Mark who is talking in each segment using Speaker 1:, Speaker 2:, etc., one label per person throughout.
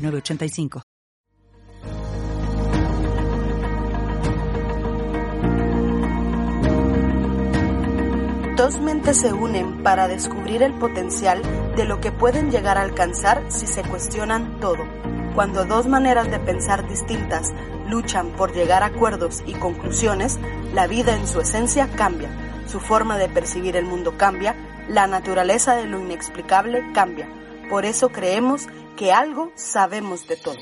Speaker 1: 985.
Speaker 2: Dos mentes se unen para descubrir el potencial de lo que pueden llegar a alcanzar si se cuestionan todo. Cuando dos maneras de pensar distintas luchan por llegar a acuerdos y conclusiones, la vida en su esencia cambia, su forma de percibir el mundo cambia, la naturaleza de lo inexplicable cambia. Por eso creemos que algo sabemos de todo.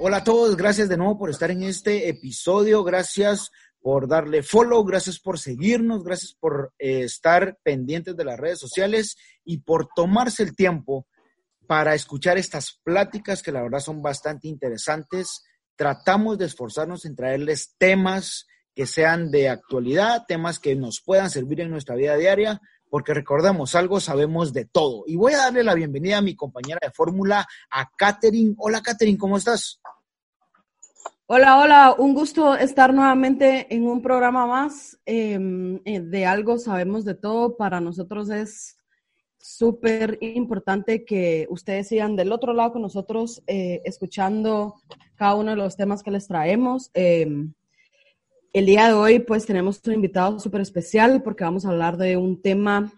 Speaker 3: Hola a todos, gracias de nuevo por estar en este episodio, gracias por darle follow, gracias por seguirnos, gracias por eh, estar pendientes de las redes sociales y por tomarse el tiempo para escuchar estas pláticas que la verdad son bastante interesantes. Tratamos de esforzarnos en traerles temas que sean de actualidad, temas que nos puedan servir en nuestra vida diaria, porque recordemos, algo sabemos de todo. Y voy a darle la bienvenida a mi compañera de fórmula, a Katherine. Hola, Katherine, ¿cómo estás?
Speaker 4: Hola, hola, un gusto estar nuevamente en un programa más em, eh, de algo sabemos de todo. Para nosotros es súper importante que ustedes sigan del otro lado con nosotros, eh, escuchando cada uno de los temas que les traemos. Em, el día de hoy, pues tenemos un invitado súper especial porque vamos a hablar de un tema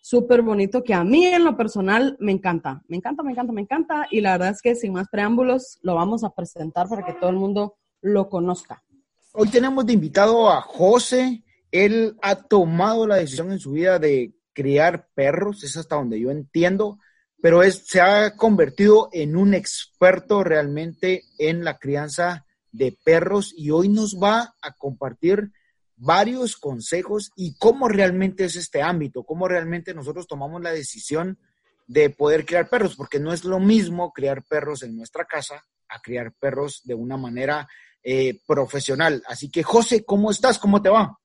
Speaker 4: súper bonito que a mí en lo personal me encanta. Me encanta, me encanta, me encanta. Y la verdad es que sin más preámbulos lo vamos a presentar para que todo el mundo lo conozca.
Speaker 3: Hoy tenemos de invitado a José. Él ha tomado la decisión en su vida de criar perros, es hasta donde yo entiendo, pero es, se ha convertido en un experto realmente en la crianza de perros y hoy nos va a compartir varios consejos y cómo realmente es este ámbito, cómo realmente nosotros tomamos la decisión de poder criar perros, porque no es lo mismo criar perros en nuestra casa a criar perros de una manera eh, profesional. Así que, José, ¿cómo estás? ¿Cómo te va?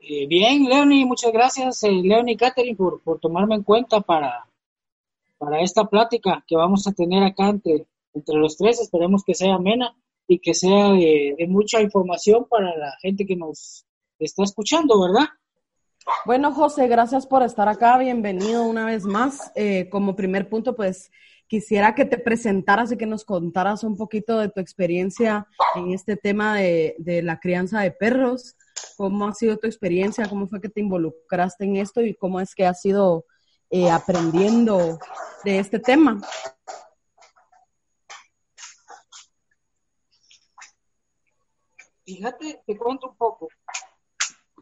Speaker 5: Eh, bien, Leonie, muchas gracias, eh, Leonie y Catherine, por, por, tomarme en cuenta para, para esta plática que vamos a tener acá entre, los tres. Esperemos que sea amena y que sea de, mucha información para la gente que nos está escuchando, ¿verdad?
Speaker 4: Bueno, José, gracias por estar acá. Bienvenido una vez más. Eh, como primer punto, pues quisiera que te presentaras y que nos contaras un poquito de tu experiencia en este tema de, de la crianza de perros. ¿Cómo ha sido tu experiencia? ¿Cómo fue que te involucraste en esto y cómo es que has ido eh, aprendiendo de este tema?
Speaker 5: Fíjate, te cuento un poco.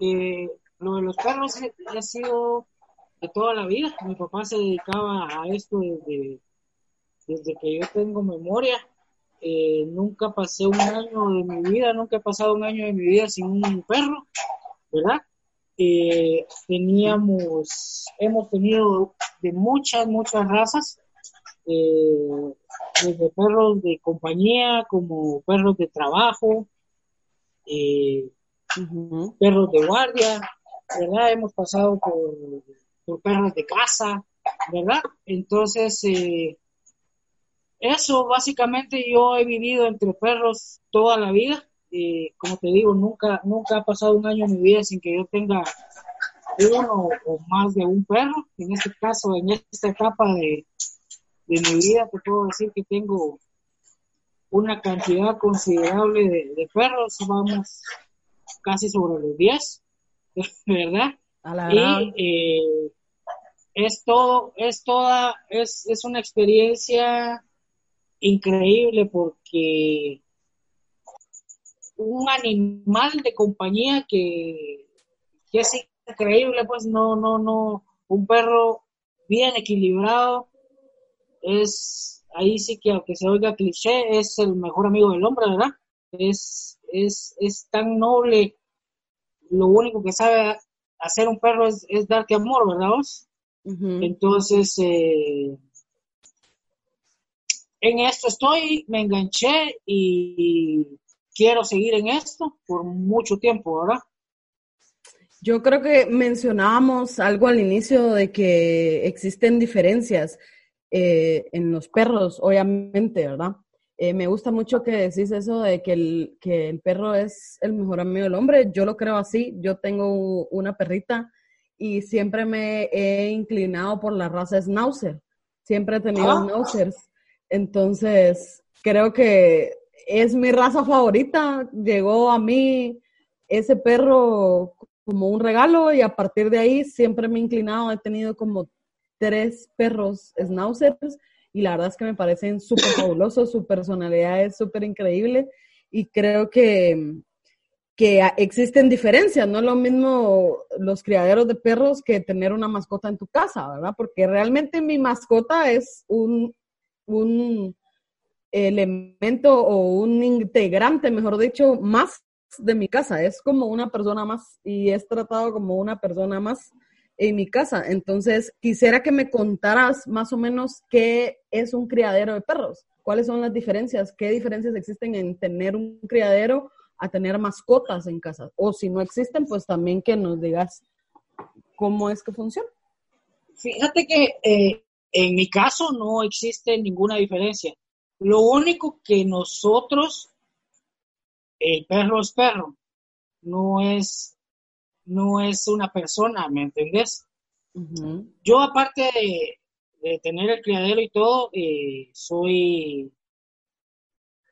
Speaker 5: Eh, lo de los perros ha sido de toda la vida. Mi papá se dedicaba a esto desde, desde que yo tengo memoria. Eh, nunca pasé un año de mi vida, nunca he pasado un año de mi vida sin un perro, ¿verdad? Eh, teníamos, hemos tenido de muchas, muchas razas, eh, desde perros de compañía como perros de trabajo, perros de guardia, ¿verdad? Hemos pasado por, por perros de casa, ¿verdad? Entonces, eso, básicamente yo he vivido entre perros toda la vida. y como te digo, nunca, nunca ha pasado un año en mi vida sin que yo tenga uno o más de un perro. En este caso, en esta etapa de, de mi vida, te puedo decir que tengo una cantidad considerable de, perros. Vamos casi sobre los 10, ¿verdad? y eh, es todo, es toda, es, es una experiencia increíble porque un animal de compañía que, es increíble, pues no, no, no, un perro bien equilibrado es ahí sí que aunque se oiga cliché, es el mejor amigo del hombre, ¿verdad? Es, es, es tan noble, lo único que sabe hacer un perro es, darte amor, ¿verdad vos? Entonces, eh, en esto estoy, me enganché y quiero seguir en esto por mucho tiempo, ¿verdad?
Speaker 4: Yo creo que mencionábamos algo al inicio de que existen diferencias eh, en los perros, obviamente, ¿verdad? Eh, me gusta mucho que decís eso de que el, que el perro es el mejor amigo del hombre. Yo lo creo así. Yo tengo una perrita y siempre me he inclinado por la raza Schnauzer. Siempre he tenido ah. Schnauzers. Entonces, creo que es mi raza favorita. Llegó a mí ese perro como un regalo y a partir de ahí siempre me he inclinado. He tenido como tres perros schnauzers y la verdad es que me parecen súper fabulosos, su personalidad es súper increíble y creo que, que existen diferencias, no es lo mismo los criaderos de perros que tener una mascota en tu casa, ¿verdad? Porque realmente mi mascota es un, un elemento o un integrante, mejor dicho, más de mi casa, es como una persona más y es tratado como una persona más en mi casa. Entonces, quisiera que me contaras más o menos qué es un criadero de perros, cuáles son las diferencias, qué diferencias existen en tener un criadero a tener mascotas en casa. O si no existen, pues también que nos digas cómo es que funciona.
Speaker 5: Fíjate que eh, en mi caso no existe ninguna diferencia. Lo único que nosotros, el perro es perro, no es no es una persona, ¿me entendés? Yo aparte de, tener el criadero y todo, eh, soy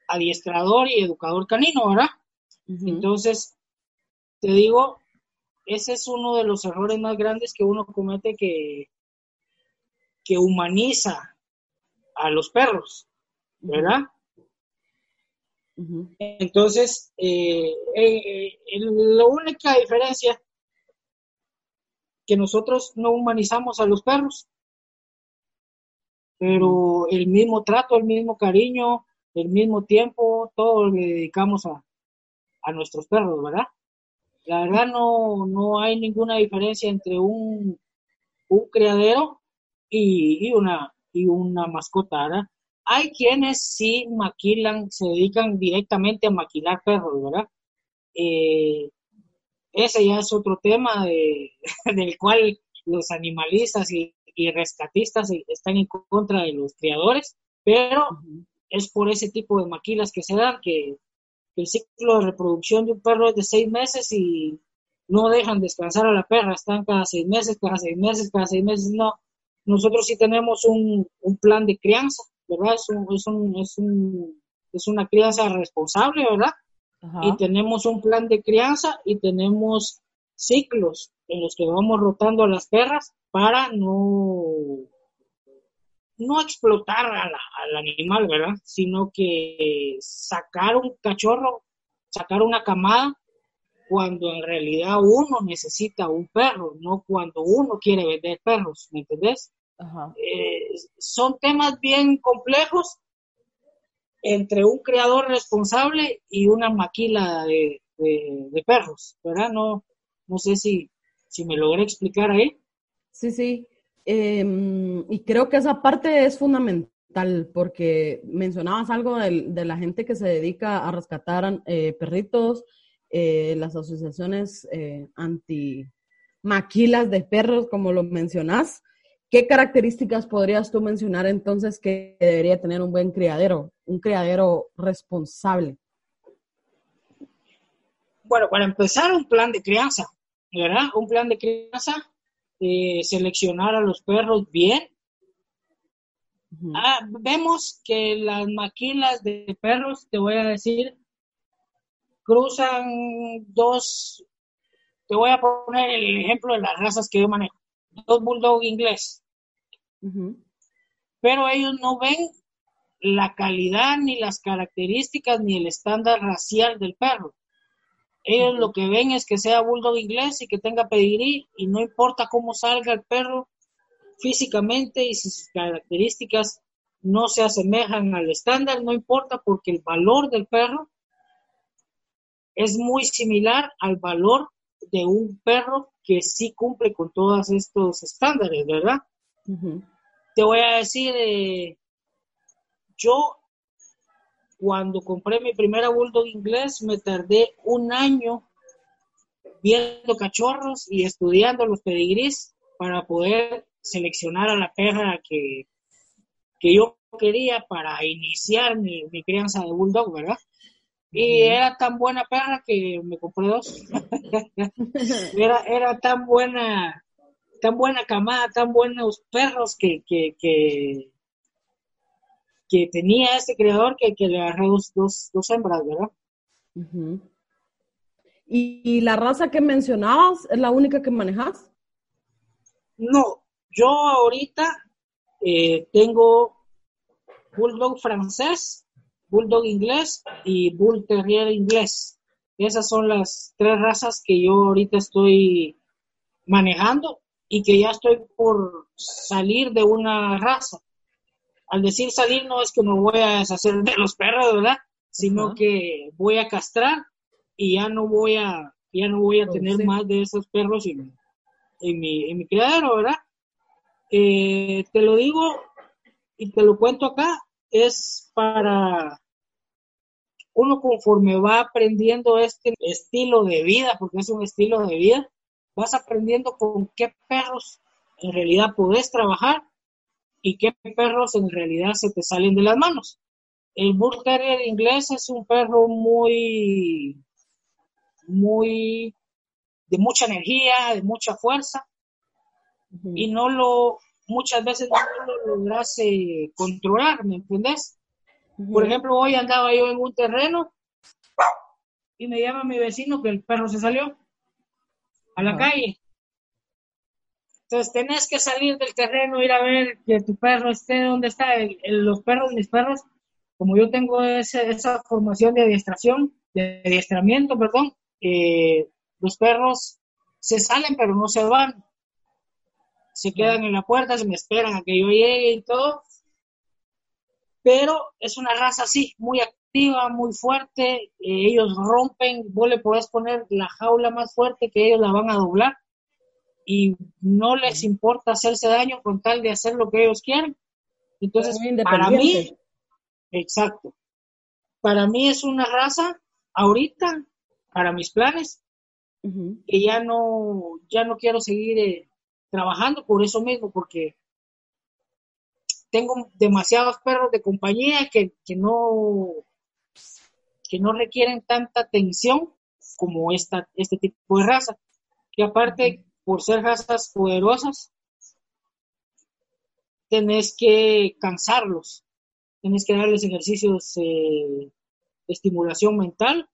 Speaker 5: adiestrador y educador canino, ¿verdad? Entonces, te digo, ese es uno de los errores más grandes que uno comete que, que humaniza a los perros, ¿verdad? Entonces, eh, eh, la única diferencia que nosotros no humanizamos a los perros, pero el mismo trato, el mismo cariño, el mismo tiempo, todo le dedicamos a, nuestros perros, ¿verdad? La verdad no, no hay ninguna diferencia entre un, un criadero y, una, y una mascota, ¿verdad? Hay quienes sí maquilan, se dedican directamente a maquilar perros, ¿verdad? Eh, ese ya es otro tema de, del cual los animalistas y, rescatistas están en contra de los criadores, pero es por ese tipo de maquilas que se dan que el ciclo de reproducción de un perro es de seis meses y no dejan descansar a la perra, están cada seis meses, cada seis meses, cada seis meses, no. Nosotros sí tenemos un, plan de crianza, ¿verdad? Es, es, un, es, un, es una crianza responsable, ¿verdad? y tenemos un plan de crianza y tenemos ciclos en los que vamos rotando a las perras para no, no explotar al animal, ¿verdad? Sino que sacar un cachorro, sacar una camada cuando en realidad uno necesita un perro, no cuando uno quiere vender perros, ¿me entendés? Eh, son temas bien complejos entre un creador responsable y una maquila de, perros, ¿verdad? No, no sé si, si me logré explicar ahí.
Speaker 4: Sí, sí. Em, y creo que esa parte es fundamental porque mencionabas algo de, la gente que se dedica a rescatar eh, perritos, eh, las asociaciones eh, anti maquilas de perros, como lo mencionás. ¿Qué características podrías tú mencionar entonces que debería tener un buen criadero, un criadero responsable?
Speaker 5: Bueno, para empezar, un plan de crianza, ¿verdad? Un plan de crianza, eh, seleccionar a los perros bien. Ah, vemos que las maquilas de perros, te voy a decir, cruzan dos, te voy a poner el ejemplo de las razas que yo manejo, dos bulldog inglés, pero ellos no ven la calidad, ni las características, ni el estándar racial del perro. Ellos lo que ven es que sea bulldog inglés y que tenga pedigrí y no importa cómo salga el perro físicamente y sus características no se asemejan al estándar, no importa porque el valor del perro es muy similar al valor de un perro que sí cumple con todos estos estándares, ¿verdad? Te voy a decir, eh, yo cuando compré mi primera bulldog inglés me tardé un año viendo cachorros y estudiando los pedigrís para poder seleccionar a la perra que, que yo quería para iniciar mi, mi crianza de bulldog, ¿verdad? Y era tan buena perra que me compré dos. era, era tan buena, tan buena camada, tan buenos perros que, que, que, tenía ese creador que, que le agarré dos, dos, hembras, ¿verdad?
Speaker 4: ¿Y, la raza que mencionabas es la única que manejas?
Speaker 5: No, yo ahorita eh, tengo Bulldog francés, Bulldog inglés y Bull Terrier inglés. Esas son las tres razas que yo ahorita estoy manejando y que ya estoy por salir de una raza. Al decir salir no es que me voy a deshacer de los perros, ¿verdad? Sino que voy a castrar y ya no voy a ya no voy a tener más de esos perros en, mi, en mi criadero, ¿verdad? Eh, te lo digo y te lo cuento acá, es para uno conforme va aprendiendo este estilo de vida, porque es un estilo de vida, vas aprendiendo con qué perros en realidad puedes trabajar y qué perros en realidad se te salen de las manos. El Bull Terrier inglés es un perro muy, muy, de mucha energía, de mucha fuerza, y no lo, muchas veces no lo logras eh, controlar, ¿me entendés? Por ejemplo, hoy andaba yo en un terreno y me llama mi vecino que el perro se salió a la calle. Entonces tenés que salir del terreno, ir a ver que tu perro esté donde está. los perros, mis perros, como yo tengo esa formación de adiestración, de adiestramiento, perdón, eh, los perros se salen pero no se van. Se quedan en la puerta, se me esperan a que yo llegue y todo pero es una raza así, muy activa, muy fuerte, eh, ellos rompen, vos le podés poner la jaula más fuerte que ellos la van a doblar y no les importa hacerse daño con tal de hacer lo que ellos quieren. Entonces, para mí, exacto, para mí es una raza ahorita, para mis planes, que ya no, ya no quiero seguir eh, trabajando por eso mismo, porque tengo demasiados perros de compañía que, no que no requieren tanta atención como esta, este tipo de raza. Que aparte, por ser razas poderosas, tenés que cansarlos, tenés que darles ejercicios eh, de estimulación mental,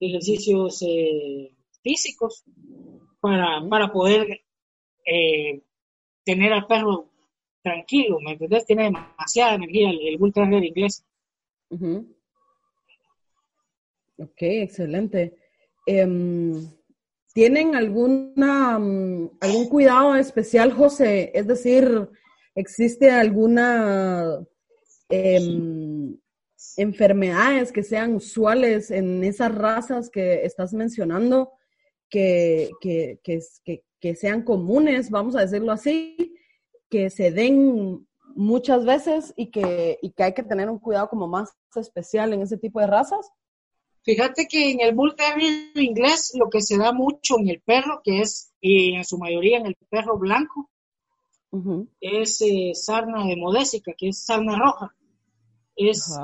Speaker 5: ejercicios eh, físicos, para, para poder eh, tener al perro tranquilo, ¿me entendés? Tiene demasiada energía el, el Bull inglés.
Speaker 4: Ok, excelente. Em, ¿Tienen alguna, mm, algún cuidado especial, José? Es decir, ¿existe alguna em, enfermedades que sean usuales en esas razas que estás mencionando, que, que, que sean comunes, vamos a decirlo así? Que se den muchas veces y que, que hay que tener un cuidado como más especial en ese tipo de razas?
Speaker 5: Fíjate que en el Bull Terrier inglés lo que se da mucho en el perro, que es y en su mayoría en el perro blanco, es eh, sarna de modésica, que es sarna roja. Es,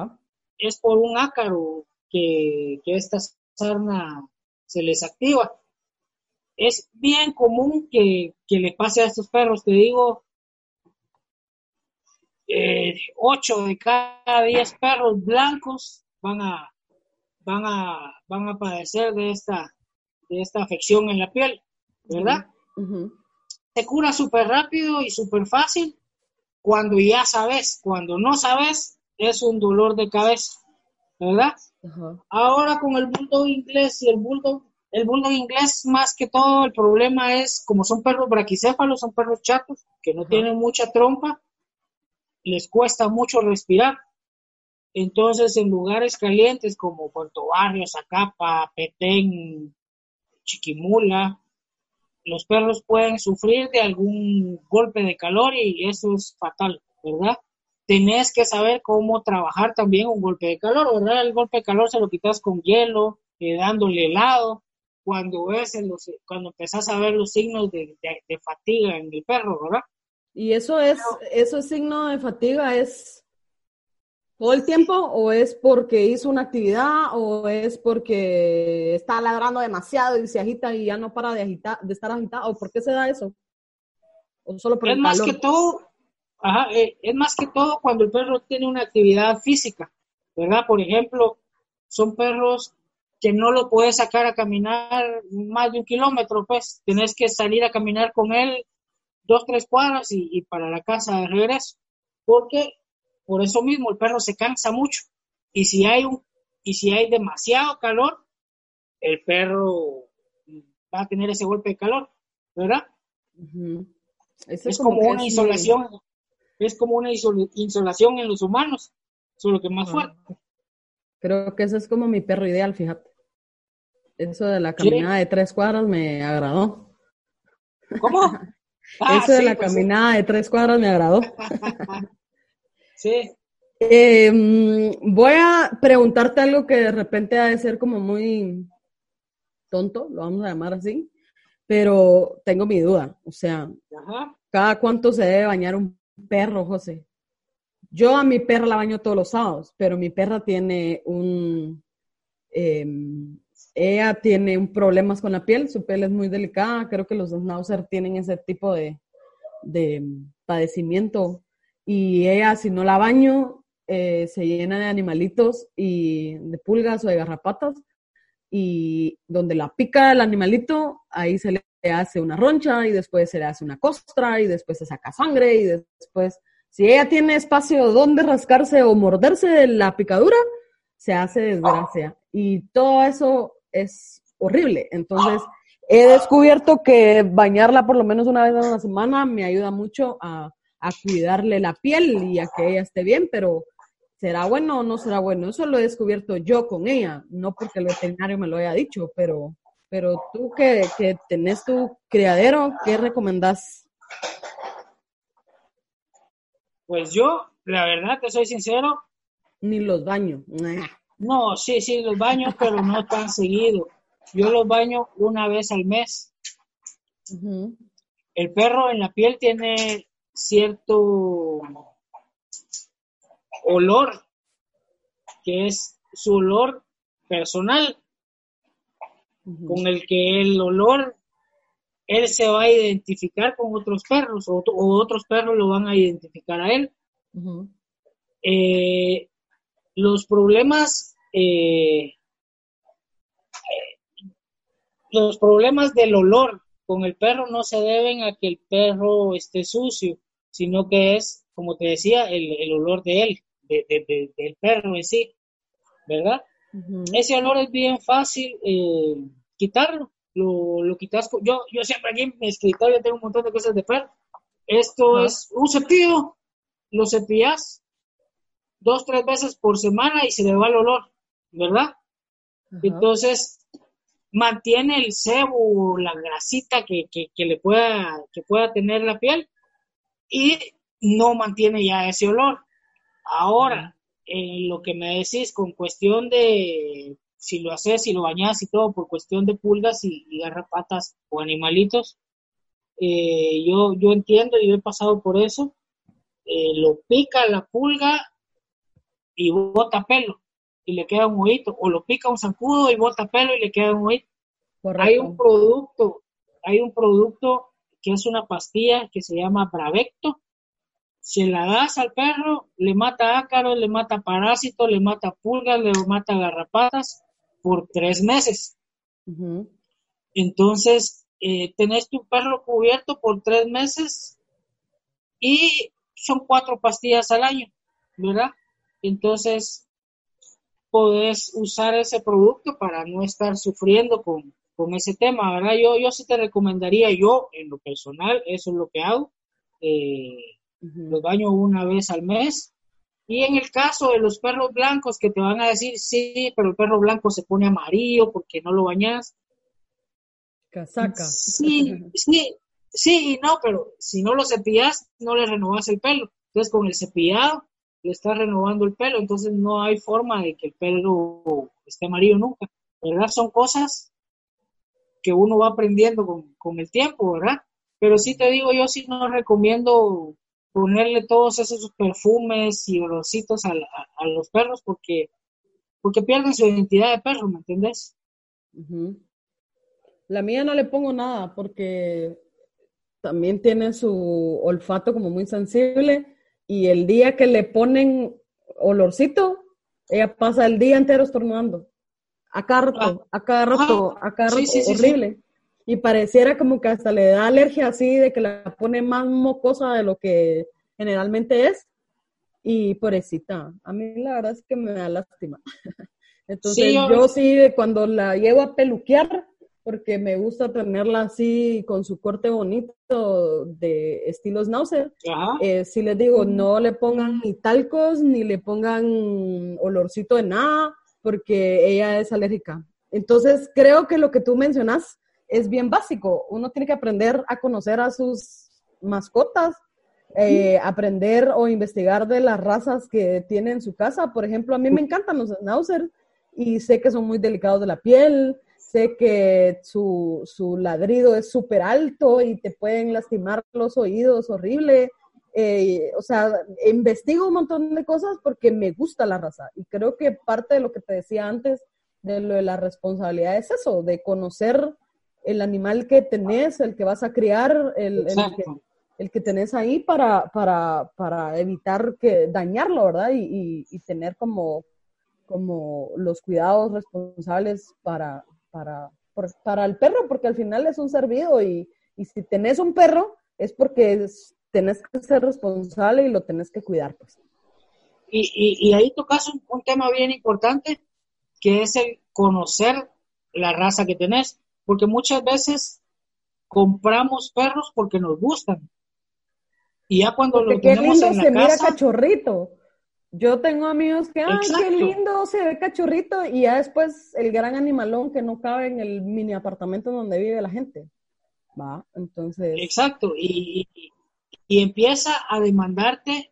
Speaker 5: es por un ácaro que, esta sarna se les activa. Es bien común que, que le pase a estos perros. Te digo, eh, 8 de cada 10 perros blancos van a, van a, van a padecer de esta, de esta afección en la piel, ¿verdad? Se cura súper rápido y súper fácil cuando ya sabes, cuando no sabes, es un dolor de cabeza, ¿verdad? Ahora con el bulldog inglés y el bulldog, el bulldog inglés más que todo el problema es como son perros braquicéfalos, son perros chatos que no tienen mucha trompa, les cuesta mucho respirar. Entonces, en lugares calientes como Puerto Barrio, Zacapa, Petén, Chiquimula, los perros pueden sufrir de algún golpe de calor y eso es fatal, ¿verdad? Tenés que saber cómo trabajar también un golpe de calor, ¿verdad? El golpe de calor se lo quitas con hielo, eh, dándole helado, cuando ves los, cuando empezás a ver los signos de, fatiga en el perro, ¿verdad?
Speaker 4: Y eso es, eso es signo de fatiga, es todo el tiempo o es porque hizo una actividad o es porque está ladrando demasiado y se agita y ya no para de agitar, de estar agitado, o por qué se da eso?
Speaker 5: O solo por es más que todo, eh, es más que todo cuando el perro tiene una actividad física, ¿verdad? Por ejemplo, son perros que no lo puedes sacar a caminar más de un kilómetro, pues. Tienes que salir a caminar con él dos, tres cuadras y, y para la casa de regreso, porque por eso mismo el perro se cansa mucho. Y si hay un, y si hay demasiado calor, el perro va a tener ese golpe de calor, ¿verdad? Es, como, una insolación, es como una insolación en los humanos, solo que más ah. fuerte.
Speaker 4: Creo que ese es como mi perro ideal, fíjate. Eso de la caminada de tres cuadras me agradó.
Speaker 5: ¿Cómo?
Speaker 4: Eso de la pues caminada de tres cuadras me agradó.
Speaker 5: Sí.
Speaker 4: Em, voy a preguntarte algo que de repente ha de ser como muy tonto, lo vamos a llamar así, pero tengo mi duda. O sea, ¿cada cuánto se debe bañar un perro, José? Yo a mi perra la baño todos los sábados, pero mi perra tiene un... Em, ella tiene problemas con la piel, su piel es muy delicada, creo que los Schnauzer tienen ese tipo de, de padecimiento y ella si no la baño eh, se llena de animalitos y de pulgas o de garrapatas y donde la pica el animalito, ahí se le hace una roncha y después se le hace una costra y después se saca sangre y después, si ella tiene espacio donde rascarse o morderse de la picadura, se hace desgracia. Y todo eso es horrible. Entonces, he descubierto que bañarla por lo menos una vez a la semana me ayuda mucho a a cuidarle la piel y a que ella esté bien, pero ¿será bueno o no será bueno? Eso lo he descubierto yo con ella, no porque el veterinario me lo haya dicho, pero, pero tú que, que tenés tu criadero, ¿qué recomendás?
Speaker 5: Pues yo, la verdad, te soy sincero.
Speaker 4: Ni los baño.
Speaker 5: No, sí, sí, los baño, pero no tan seguido. Yo los baño una vez al mes. El perro en la piel tiene cierto olor, que es su olor personal, con el que el olor, él se va a identificar con otros perros o, otros perros lo van a identificar a él. Eh, los problemas, eh, los problemas del olor con el perro no se deben a que el perro esté sucio, sino que es, como te decía, el, olor de él, del perro en sí, ¿verdad? Ese olor es bien fácil eh, quitarlo, lo, lo quitas, yo, yo siempre aquí en mi escritorio tengo un montón de cosas de perro, esto es un cepillo, lo cepillas dos, tres veces por semana y se le va el olor, ¿verdad? Entonces, mantiene el sebo, la grasita que, que, le pueda, que pueda tener la piel y no mantiene ya ese olor. Ahora, en lo que me decís con cuestión de si lo haces, si lo bañas y todo, por cuestión de pulgas y, garrapatas o animalitos, eh, yo, yo entiendo y yo he pasado por eso, eh, lo pica la pulga y bota pelo y le queda un huevito, o lo pica un zancudo y bota pelo y le queda un huevito. Hay un producto, hay un producto que es una pastilla que se llama Bravecto. Se la das al perro, le mata ácaros, le mata parásitos, le mata pulgas, le mata garrapatas por tres meses. Entonces, eh, tenés tu perro cubierto por tres meses y son cuatro pastillas al año, ¿verdad? Entonces, podés usar ese producto para no estar sufriendo con, con ese tema, ¿verdad? Yo, yo sí te recomendaría, yo en lo personal, eso es lo que hago, eh, los baño una vez al mes. Y en el caso de los perros blancos que te van a decir, sí, pero el perro blanco se pone amarillo porque no lo bañas.
Speaker 4: Casaca.
Speaker 5: Sí, sí, sí y no, pero si no lo cepillas, no le renovas el pelo. Entonces con el cepillado le estás renovando el pelo, entonces no hay forma de que el pelo esté amarillo nunca. ¿Verdad? Son cosas que uno va aprendiendo con, con el tiempo, ¿verdad? Pero sí te digo, yo sí no recomiendo ponerle todos esos perfumes y olorcitos a, los perros porque, porque pierden su identidad de perro, ¿me entiendes?
Speaker 4: La mía no le pongo nada porque también tiene su olfato como muy sensible y el día que le ponen olorcito, ella pasa el día entero estornudando. A cada rato, ah. a cada rato, ah. a cada rato, horrible y pareciera como que hasta le da alergia así, de que la pone más mocosa de lo que generalmente es. Y pobrecita, a mí la verdad es que me da lástima. Entonces yo, sí, cuando la llevo a peluquear, porque me gusta tenerla así con su corte bonito de estilo Schnauzer, eh, sí les digo, no le pongan ni talcos, ni le pongan olorcito de nada, porque ella es alérgica. Entonces creo que lo que tú mencionas es bien básico. Uno tiene que aprender a conocer a sus mascotas, eh, aprender o investigar de las razas que tiene en su casa. Por ejemplo, a mí me encantan los schnauzer y sé que son muy delicados de la piel, sé que su, su ladrido es súper alto y te pueden lastimar los oídos horrible. Eh, o sea, investigo un montón de cosas porque me gusta la raza y creo que parte de lo que te decía antes de lo de la responsabilidad es eso, de conocer el animal que tenés, el que vas a criar, el, el, que, tenés ahí para, para, para evitar que dañarlo, ¿verdad? Y, y, tener como, como los cuidados responsables para, para, para el perro, porque al final es un ser vivo y, y si tenés un perro es porque tenés que ser responsable y lo tenés que cuidar, pues.
Speaker 5: Y, y, ahí tocas un, un, tema bien importante, que es el conocer la raza que tenés porque muchas veces compramos perros porque nos gustan. Y ya cuando lo tenemos en la
Speaker 4: se mira cachorrito. Yo tengo amigos que, ay, qué lindo se ve cachorrito, y ya después el gran animalón que no cabe en el mini apartamento donde vive la gente. Va, entonces.
Speaker 5: Exacto, y, empieza a demandarte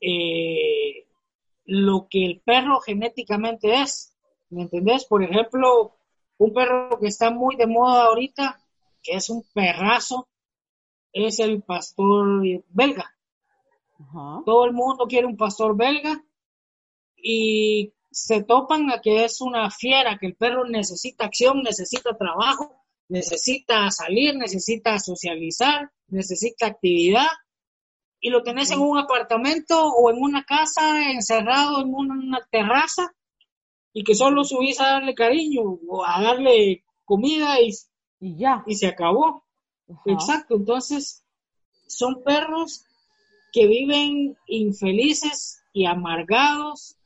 Speaker 5: eh, lo que el perro genéticamente es. ¿Me entendés? Por ejemplo, un perro que está muy de moda ahorita, que es un perrazo, es el pastor belga. Todo el mundo quiere un pastor belga y se topan a que es una fiera, que el perro necesita acción, necesita trabajo, necesita salir, necesita socializar, necesita actividad. Y lo tenés en un apartamento o en una casa encerrado en una terraza y que solo subís a darle cariño o a darle comida y,
Speaker 4: y ya.
Speaker 5: Y se acabó. Exacto, entonces son perros que viven infelices y amargados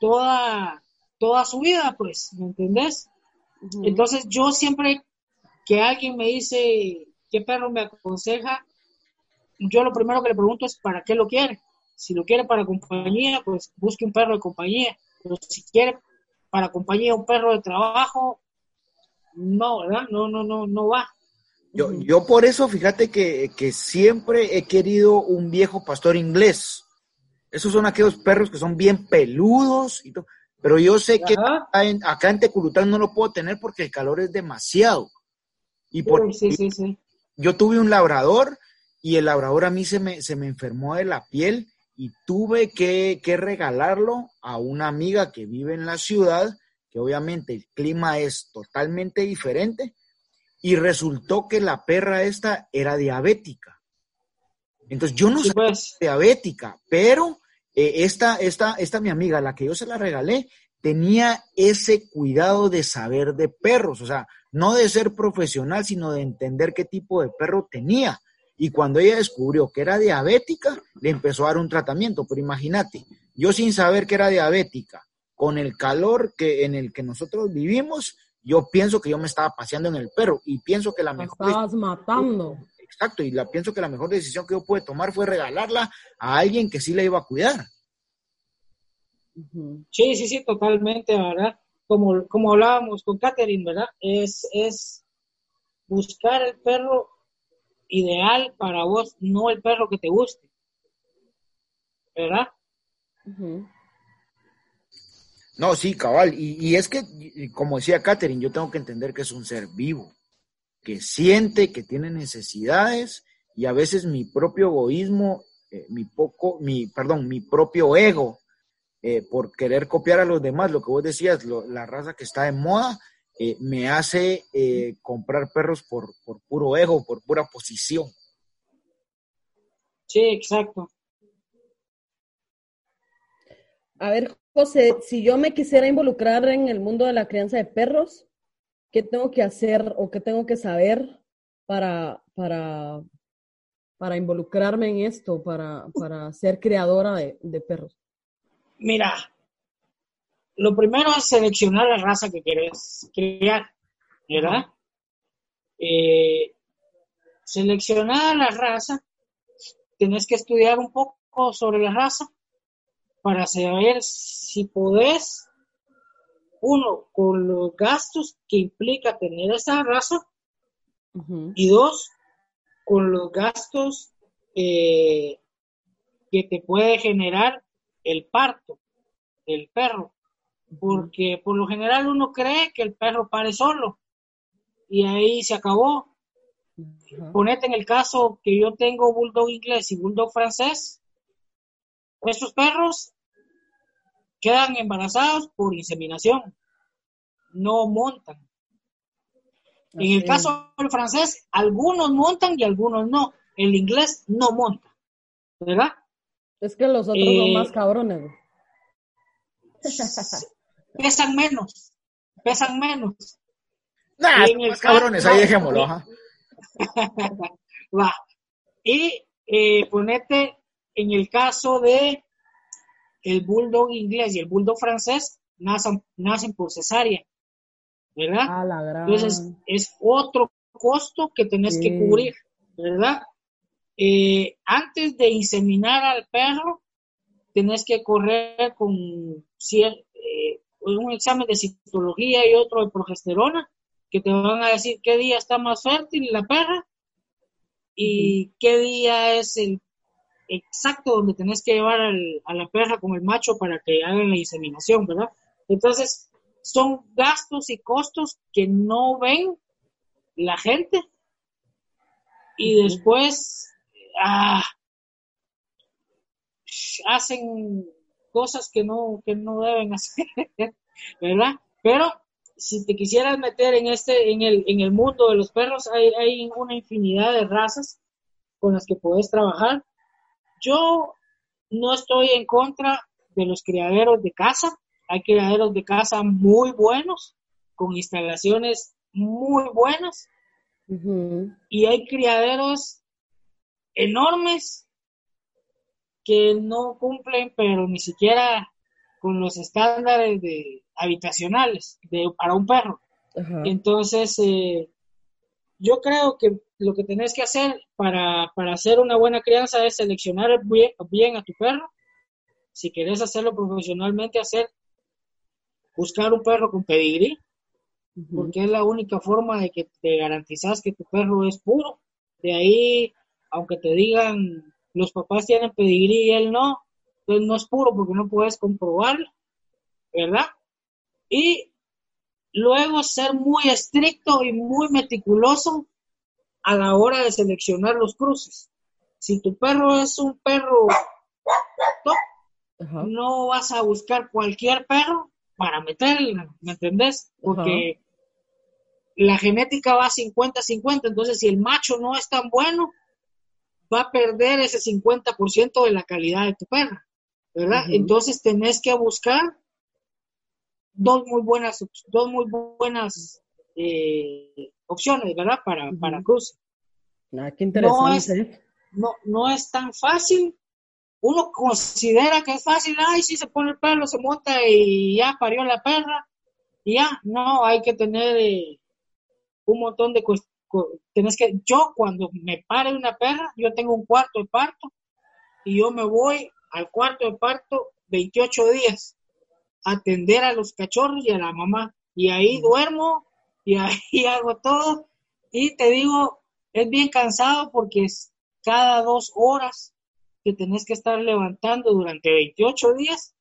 Speaker 5: toda, toda su vida, pues, ¿me entendés? Entonces yo siempre que alguien me dice qué perro me aconseja, yo lo primero que le pregunto es para qué lo quiere. Si lo quiere para compañía, pues busque un perro de compañía. Pero si quiere para compañía un perro de trabajo, no, ¿verdad? No, no, no, no va.
Speaker 3: Yo, yo por eso, fíjate que, siempre he querido un viejo pastor inglés. Esos son aquellos perros que son bien peludos y todo. Pero yo sé que acá en, acá Teculután no lo puedo tener porque el calor es demasiado. Y por,
Speaker 5: sí, sí, sí.
Speaker 3: Yo tuve un labrador y el labrador a mí se me, se me enfermó de la piel y tuve que, regalarlo a una amiga que vive en la ciudad, que obviamente el clima es totalmente diferente, y resultó que la perra esta era diabética. Entonces yo no soy pues. diabética, pero eh, esta, esta, esta mi amiga, la que yo se la regalé, tenía ese cuidado de saber de perros, o sea, no de ser profesional, sino de entender qué tipo de perro tenía. Y cuando ella descubrió que era diabética, le empezó a dar un tratamiento. Pero imagínate, yo sin saber que era diabética, con el calor que, en el que nosotros vivimos, yo pienso que yo me estaba paseando en el perro y pienso que la mejor...
Speaker 4: Estabas matando.
Speaker 3: exacto, y la pienso que la mejor decisión que yo pude tomar fue regalarla a alguien que sí la iba a cuidar.
Speaker 5: Sí, sí, sí, totalmente, ¿verdad? Como, como hablábamos con Catherine, ¿verdad? Es, es buscar el perro ideal para vos, no el perro que te guste. ¿Verdad?
Speaker 3: No, sí, cabal. Y, es que, como decía Catherine, yo tengo que entender que es un ser vivo, que siente, que tiene necesidades y a veces mi propio egoísmo, eh, mi poco, mi, perdón, mi propio ego, eh, por querer copiar a los demás, lo que vos decías, la raza que está de moda, eh, me hace comprar perros por puro ego, por pura posición.
Speaker 5: Sí, exacto.
Speaker 4: A ver, José, si yo me quisiera involucrar en el mundo de la crianza de perros, ¿qué tengo que hacer o qué tengo que saber para, para, para involucrarme en esto, para, para ser creadora de, perros?
Speaker 5: Mira, lo primero es seleccionar la raza que quieres criar, ¿verdad? Eh, seleccionar la raza, tienes que estudiar un poco sobre la raza, para saber si podés, uno, con los gastos que implica tener esa raza, y dos, con los gastos eh, que te puede generar el parto del perro, porque por lo general uno cree que el perro pare solo y ahí se acabó. Ponete en el caso que yo tengo bulldog inglés y bulldog francés, estos perros quedan embarazados por inseminación, no montan. En el caso del francés, algunos montan y algunos no. El inglés no monta, ¿verdad?
Speaker 4: Es que los otros son más eh, cabrones.
Speaker 5: Pesan menos, pesan menos.
Speaker 3: Nah, más cabrones, ahí dejémoslo.
Speaker 5: Va. Y eh, ponete en el caso de el bulldog inglés y el bulldog francés nacen, nacen por cesárea, ¿verdad?
Speaker 4: Ah,
Speaker 5: Entonces es otro costo que tenés que cubrir, ¿verdad? Eh, antes de inseminar al perro, tenés que correr con eh, un examen de citología y otro de progesterona, que te van a decir qué día está más fértil la perra y qué día es el exacto donde tenés que llevar a la perra con el macho para que hagan la inseminación, ¿verdad? Entonces, son gastos y costos que no ven la gente y después ah, hacen cosas que no, que no deben hacer, ¿verdad? Pero si te quisieras meter en este, en el, en el mundo de los perros, hay, hay una infinidad de razas con las que puedes trabajar yo no estoy en contra de los criaderos de casa. Hay criaderos de casa muy buenos, con instalaciones muy buenas. Y hay criaderos enormes que no cumplen, pero ni siquiera con los estándares de habitacionales de, para un perro. Entonces, eh, yo creo que lo que tenés que hacer para, hacer una buena crianza es seleccionar bien, a tu perro. Si querés hacerlo profesionalmente, hacer, buscar un perro con pedigrí, porque es la única forma de que te garantizas que tu perro es puro. De ahí, aunque te digan los papás tienen pedigrí y él no, pues no es puro porque no puedes comprobarlo, ¿verdad? Y Luego ser muy estricto y muy meticuloso a la hora de seleccionar los cruces. Si tu perro es un perro top, no vas a buscar cualquier perro para meterle, ¿me entendés? Porque la genética va 50-50, entonces si el macho no es tan bueno, va a perder ese 50% de la calidad de tu perro, ¿verdad? Entonces tenés que buscar dos muy buenas, dos muy buenas eh, opciones, ¿verdad? Para, para Cruz.
Speaker 4: Ah, qué interesante.
Speaker 5: ¿eh? No es, no, es tan fácil. Uno considera que es fácil, ay, si se pone el pelo, se monta y ya parió la perra. Y ya, no, hay que tener eh, un montón de tienes que, yo cuando me pare una perra, yo tengo un cuarto de parto y yo me voy al cuarto de parto 28 días a atender a los cachorros y a la mamá. Y ahí duermo y ahí hago todo. Y te digo, es bien cansado porque es cada dos horas que tenés que estar levantando durante 28 días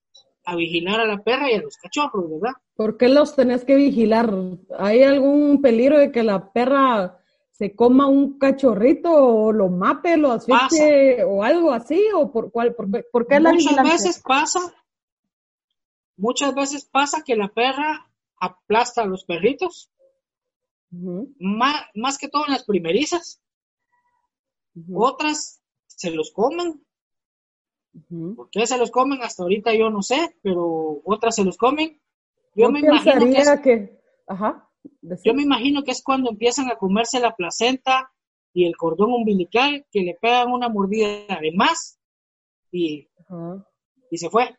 Speaker 5: a vigilar a la perra y a los cachorros, ¿verdad?
Speaker 4: ¿Por qué los tenés que vigilar? ¿Hay algún peligro de que la perra se coma un cachorrito o lo mate, lo asfixie o algo así? ¿O por, cuál, por, qué la
Speaker 5: Muchas veces pasa, muchas veces pasa que la perra aplasta a los perritos, más, más, que todo en las primerizas. Otras se los comen. ¿Por qué se los comen? Hasta ahorita yo no sé, pero otras se los comen. Yo me imagino que, Yo me imagino que es cuando empiezan a comerse la placenta y el cordón umbilical, que le pegan una mordida de más y, y se fue.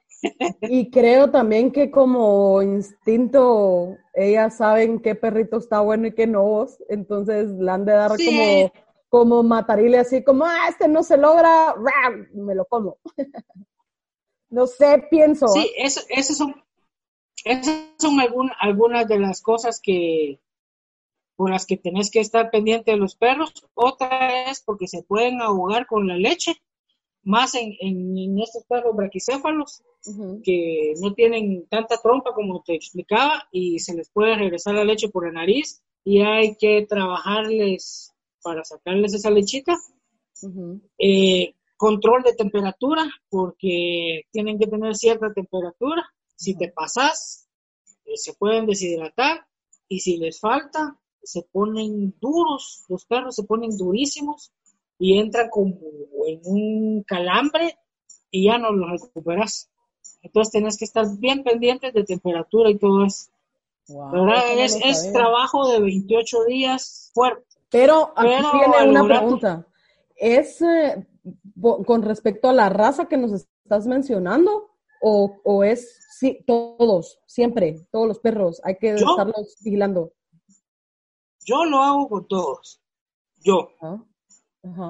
Speaker 4: Y creo también que como instinto ellas saben qué perrito está bueno y qué no, entonces le han de dar como, como matarile así como, ah, este no se logra, me lo como. no sé, pienso.
Speaker 5: Sí, eso, eso son, esas son algunas de las cosas que por las que tenés que estar pendiente de los perros. Otra es porque se pueden ahogar con la leche, más en, en, estos perros braquicéfalos que no tienen tanta trompa como te explicaba y se les puede regresar la leche por la nariz y hay que trabajarles para sacarles esa lechita. Eh, control de temperatura porque tienen que tener cierta temperatura. Si te pasas, eh, se pueden deshidratar y si les falta, se ponen duros, los perros se ponen durísimos y entran como en un calambre y ya no los recuperas. Entonces tienes que estar bien pendientes de temperatura y todo eso. es, trabajo de 28 días fuerte.
Speaker 4: Pero aquí tiene una pregunta. ¿Es eh, con respecto a la raza que nos estás mencionando o, o es Sí, todos, siempre, todos los perros, hay que estarlos vigilando.
Speaker 5: Yo lo hago con todos, yo.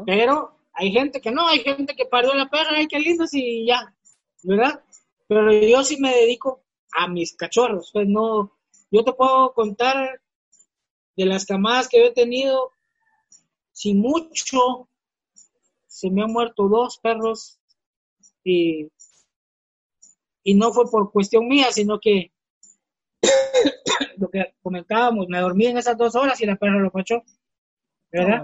Speaker 5: Pero hay gente que no, hay gente que parió la perra, ay, qué lindo, y ya, ¿verdad? Pero yo sí me dedico a mis cachorros, pues no, yo te puedo contar de las camadas que he tenido, si mucho, se me han muerto dos perros y y no fue por cuestión mía, sino que lo que comentábamos, me dormí en esas dos horas y la perra lo pachó, ¿verdad?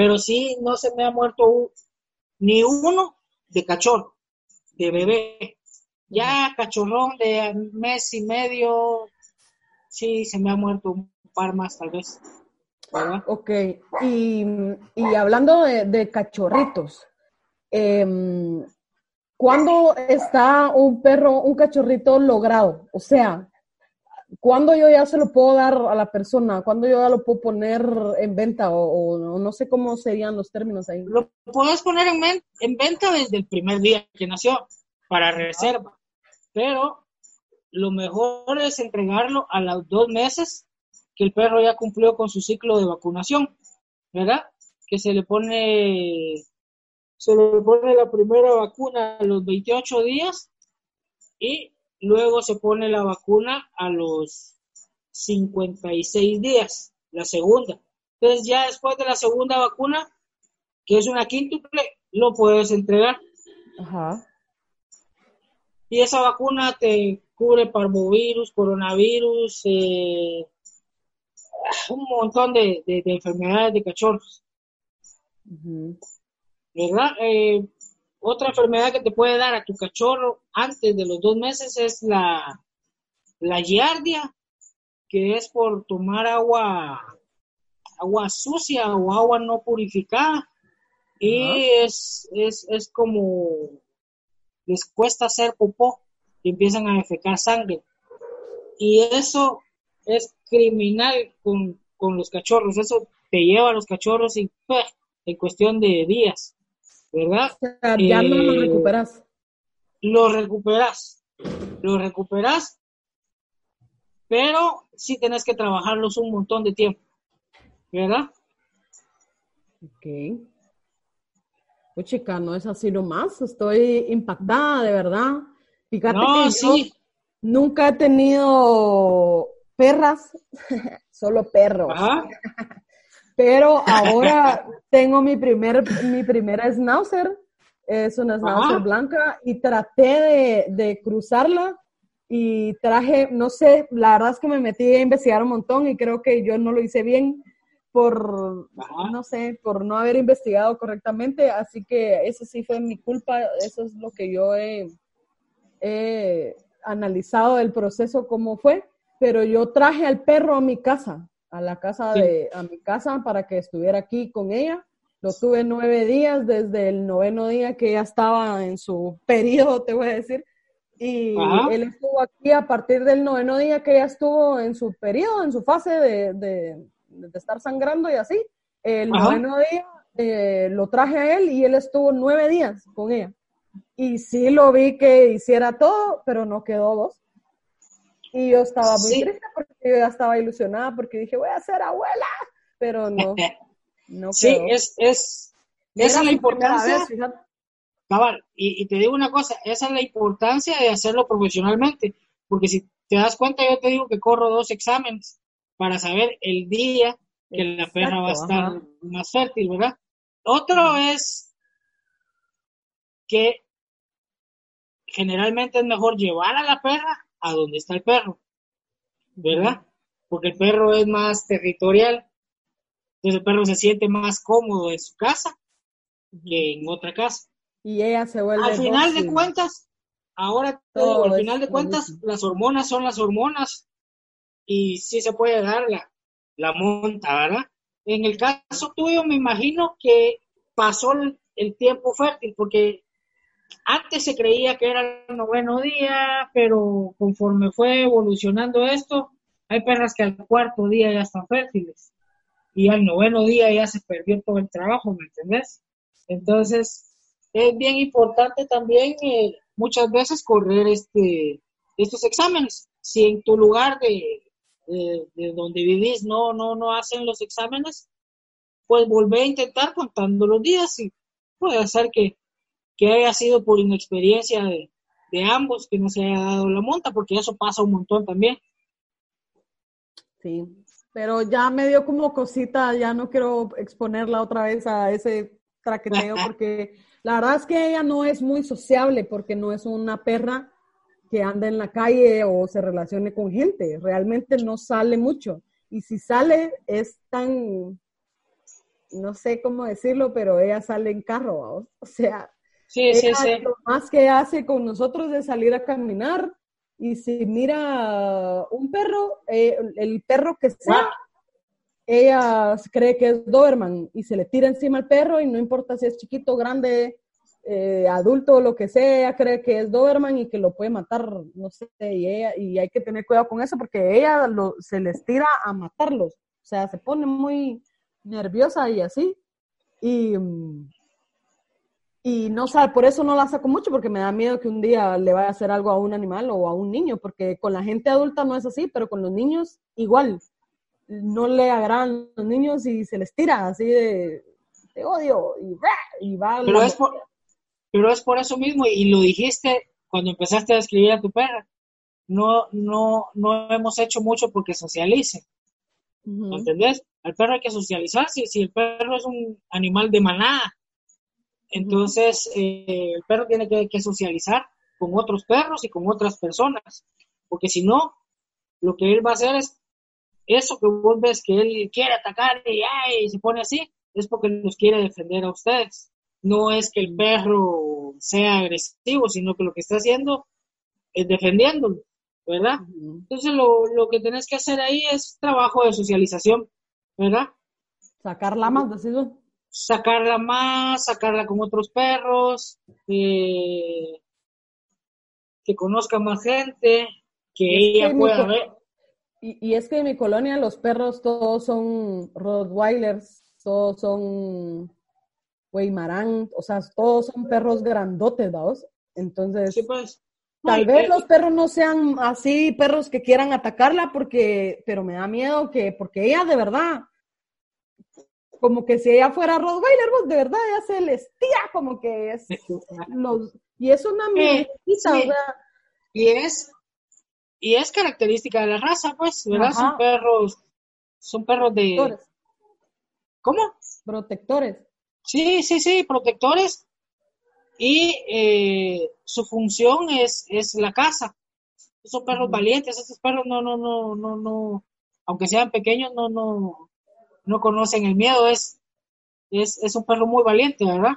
Speaker 5: Pero sí, no se me ha muerto ni uno de cachorro, de bebé. Ya cachorrón de mes y medio, sí, se me ha muerto un par más tal vez.
Speaker 4: Ok, y, y hablando de, de cachorritos, eh, ¿Cuándo está un perro, un cachorrito logrado? O sea, ¿cuándo yo ya se lo puedo dar a la persona? ¿Cuándo yo ya lo puedo poner en venta? O, no sé cómo serían los términos ahí.
Speaker 5: Lo puedes poner en, en venta desde el primer día que nació, para reserva. Pero lo mejor es entregarlo a los dos meses que el perro ya cumplió con su ciclo de vacunación, ¿verdad? Que se le pone se le pone la primera vacuna a los 28 días y luego se pone la vacuna a los 56 días, la segunda. Entonces ya después de la segunda vacuna, que es una quíntuple, lo puedes entregar. Ajá. Y esa vacuna te cubre parvovirus, coronavirus, eh, un montón de, enfermedades de cachorros. ¿verdad? Eh, otra enfermedad que te puede dar a tu cachorro antes de los dos meses es la, la giardia, que es por tomar agua, agua sucia o agua no purificada. Y es, es, es como les cuesta hacer popó y empiezan a defecar sangre. Y eso es criminal con, con los cachorros. Eso te lleva a los cachorros y, pues, en cuestión de días. ¿Verdad?
Speaker 4: ya no lo eh, recuperas.
Speaker 5: Lo recuperas, lo recuperas, pero sí tenés que trabajarlos un montón de tiempo. ¿verdad?
Speaker 4: Ok. Pues chica, no es así nomás, estoy impactada, de verdad. Fíjate
Speaker 5: No,
Speaker 4: que yo
Speaker 5: sí.
Speaker 4: nunca he tenido perras, solo perros.
Speaker 5: Ajá.
Speaker 4: Pero ahora tengo mi primer, mi primera schnauzer, es una schnauzer
Speaker 5: Ajá.
Speaker 4: blanca, y traté de, de cruzarla y traje, no sé, la verdad es que me metí a investigar un montón y creo que yo no lo hice bien por,
Speaker 5: Ajá.
Speaker 4: no sé, por no haber investigado correctamente, así que eso sí fue mi culpa, eso es lo que yo he, he analizado del proceso cómo fue, pero yo traje al perro a mi casa, a la casa
Speaker 5: Sí.
Speaker 4: de, a mi casa para que estuviera aquí con ella. Lo tuve nueve días, desde el noveno día que ella estaba en su periodo, te voy a decir. Y
Speaker 5: Ajá.
Speaker 4: él estuvo aquí a partir del noveno día que ella estuvo en su periodo, en su fase de, de- de estar sangrando y así. El
Speaker 5: Ajá.
Speaker 4: noveno día eh, lo traje a él y él estuvo nueve días con ella. Y sí lo vi que hiciera todo, pero no quedó dos. Y yo estaba muy
Speaker 5: Sí.
Speaker 4: triste porque yo ya estaba ilusionada porque dije, voy a ser abuela, pero no, no
Speaker 5: Sí,
Speaker 4: quedó.
Speaker 5: es, es, esa es la importancia.
Speaker 4: vez.
Speaker 5: Cabal, y, y te digo una cosa, esa es la importancia de hacerlo profesionalmente, porque si te das cuenta, yo te digo que corro dos exámenes para saber el día que la perra va a estar
Speaker 4: ajá.
Speaker 5: más fértil, ¿verdad? Otro es que generalmente es mejor llevar a la perra a donde está el perro, ¿verdad? Porque el perro es más territorial, entonces el perro se siente más cómodo en su casa que en otra casa.
Speaker 4: Y ella se vuelve
Speaker 5: Al final de cuentas, ahora
Speaker 4: Todo
Speaker 5: al final de cuentas, las hormonas son las hormonas y sí se puede dar la, la monta, ¿verdad? En el caso tuyo, me imagino que pasó el, el tiempo fértil, porque antes se creía que era el noveno día, pero conforme fue evolucionando esto, hay perras que al cuarto día ya están fértiles y al noveno día ya se perdió todo el trabajo, ¿me entendés? Entonces, es bien importante también eh, muchas veces correr este, estos exámenes. Si en tu lugar de, de, de donde vivís no, no, no hacen los exámenes, pues volver a intentar contando los días y puede ser que, que haya sido por inexperiencia de, de ambos que no se haya dado la monta, porque eso pasa un montón también.
Speaker 4: Sí, pero ya me dio como cosita, ya no quiero exponerla otra vez a ese traqueteo porque la verdad es que ella no es muy sociable porque no es una perra que anda en la calle o se relacione con gente, realmente no sale mucho y si sale es tan, no sé cómo decirlo, pero ella sale en carro, o sea,
Speaker 5: Sí, sí, sí.
Speaker 4: lo más que hace con nosotros es salir a caminar y si mira un perro, eh, el perro que sea, ella cree que es Doberman y se le tira encima al perro y no importa si es chiquito, grande, eh, adulto o lo que sea, ella cree que es Doberman y que lo puede matar, no sé, y, ella- y hay que tener cuidado con eso porque ella lo- se les tira a matarlos, o sea, se pone muy nerviosa y así. Y, mm, y no sabe, por eso no la saco mucho, porque me da miedo que un día le vaya a hacer algo a un animal o a un niño, porque con la gente adulta no es así, pero con los niños igual. No le agradan los niños y se les tira así de, de odio y, y va.
Speaker 5: Pero es, por, pero es por eso mismo, y lo dijiste cuando empezaste a escribir a tu perra. No, no, no hemos hecho mucho porque socialice. ¿Me entendés? Al perro hay que socializar. Si, si el perro es un animal de manada, entonces eh, el perro tiene que, que socializar con otros perros y con otras personas. Porque si no, lo que él va a hacer es eso que vos ves que él quiere atacar y, ay, se pone así, es porque los quiere defender a ustedes. No es que el perro sea agresivo, sino que lo que está haciendo es defendiéndolo, ¿verdad? Entonces lo, lo que tenés que hacer ahí es trabajo de socialización, ¿verdad?
Speaker 4: Sacarla más, decís vos.
Speaker 5: Sacarla más, sacarla con otros perros, eh, que conozca más gente, que
Speaker 4: Y es que
Speaker 5: ella
Speaker 4: mi
Speaker 5: pueda ver.
Speaker 4: Y, y es que en mi colonia los perros todos son Rottweilers, todos son Weimarañ, o sea, todos son perros grandotes. Entonces,
Speaker 5: Sí, pues.
Speaker 4: tal vez los perros no sean así perros que quieran atacarla, porque, pero me da miedo que, porque ella de verdad como que si ella fuera Rottweiler, pues de verdad ella se les tía como que es los, y es una
Speaker 5: Sí,
Speaker 4: mijita,
Speaker 5: sí.
Speaker 4: o sea,
Speaker 5: Y es, y es característica de la raza, pues, ¿verdad?
Speaker 4: Ajá.
Speaker 5: Son perros, son perros de,
Speaker 4: protectores,
Speaker 5: ¿cómo?
Speaker 4: protectores.
Speaker 5: Sí, sí, sí, protectores. Y eh, su función es, es la caza. Son perros valientes, estos perros no, no, no, no, no, aunque sean pequeños, no, no, no conocen el miedo, es, es, es un perro muy valiente, ¿verdad?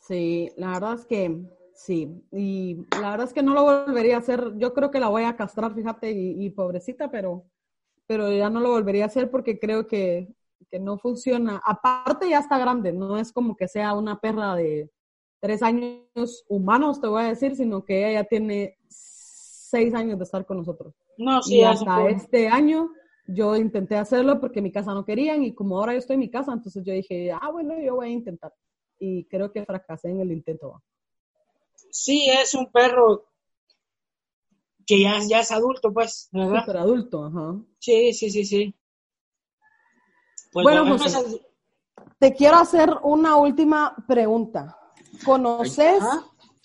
Speaker 4: Sí, la verdad es que sí, y la verdad es que no lo volvería a hacer, yo creo que la voy a castrar, fíjate, y, y pobrecita, pero, pero ya no lo volvería a hacer porque creo que, que no funciona. Aparte ya está grande, no es como que sea una perra de tres años humanos, te voy a decir, sino que ella ya tiene seis años de estar con nosotros.
Speaker 5: No, sí,
Speaker 4: y hasta este año yo intenté hacerlo porque mi casa no querían y como ahora yo estoy en mi casa, entonces yo dije, ah, bueno, yo voy a intentar. Y creo que fracasé en el intento.
Speaker 5: Sí, es un perro que ya, ya es adulto, pues, ¿verdad?
Speaker 4: Súper adulto, ajá.
Speaker 5: Sí, sí, sí, sí. Pues
Speaker 4: Bueno, José. Te quiero hacer una última pregunta. ¿Conoces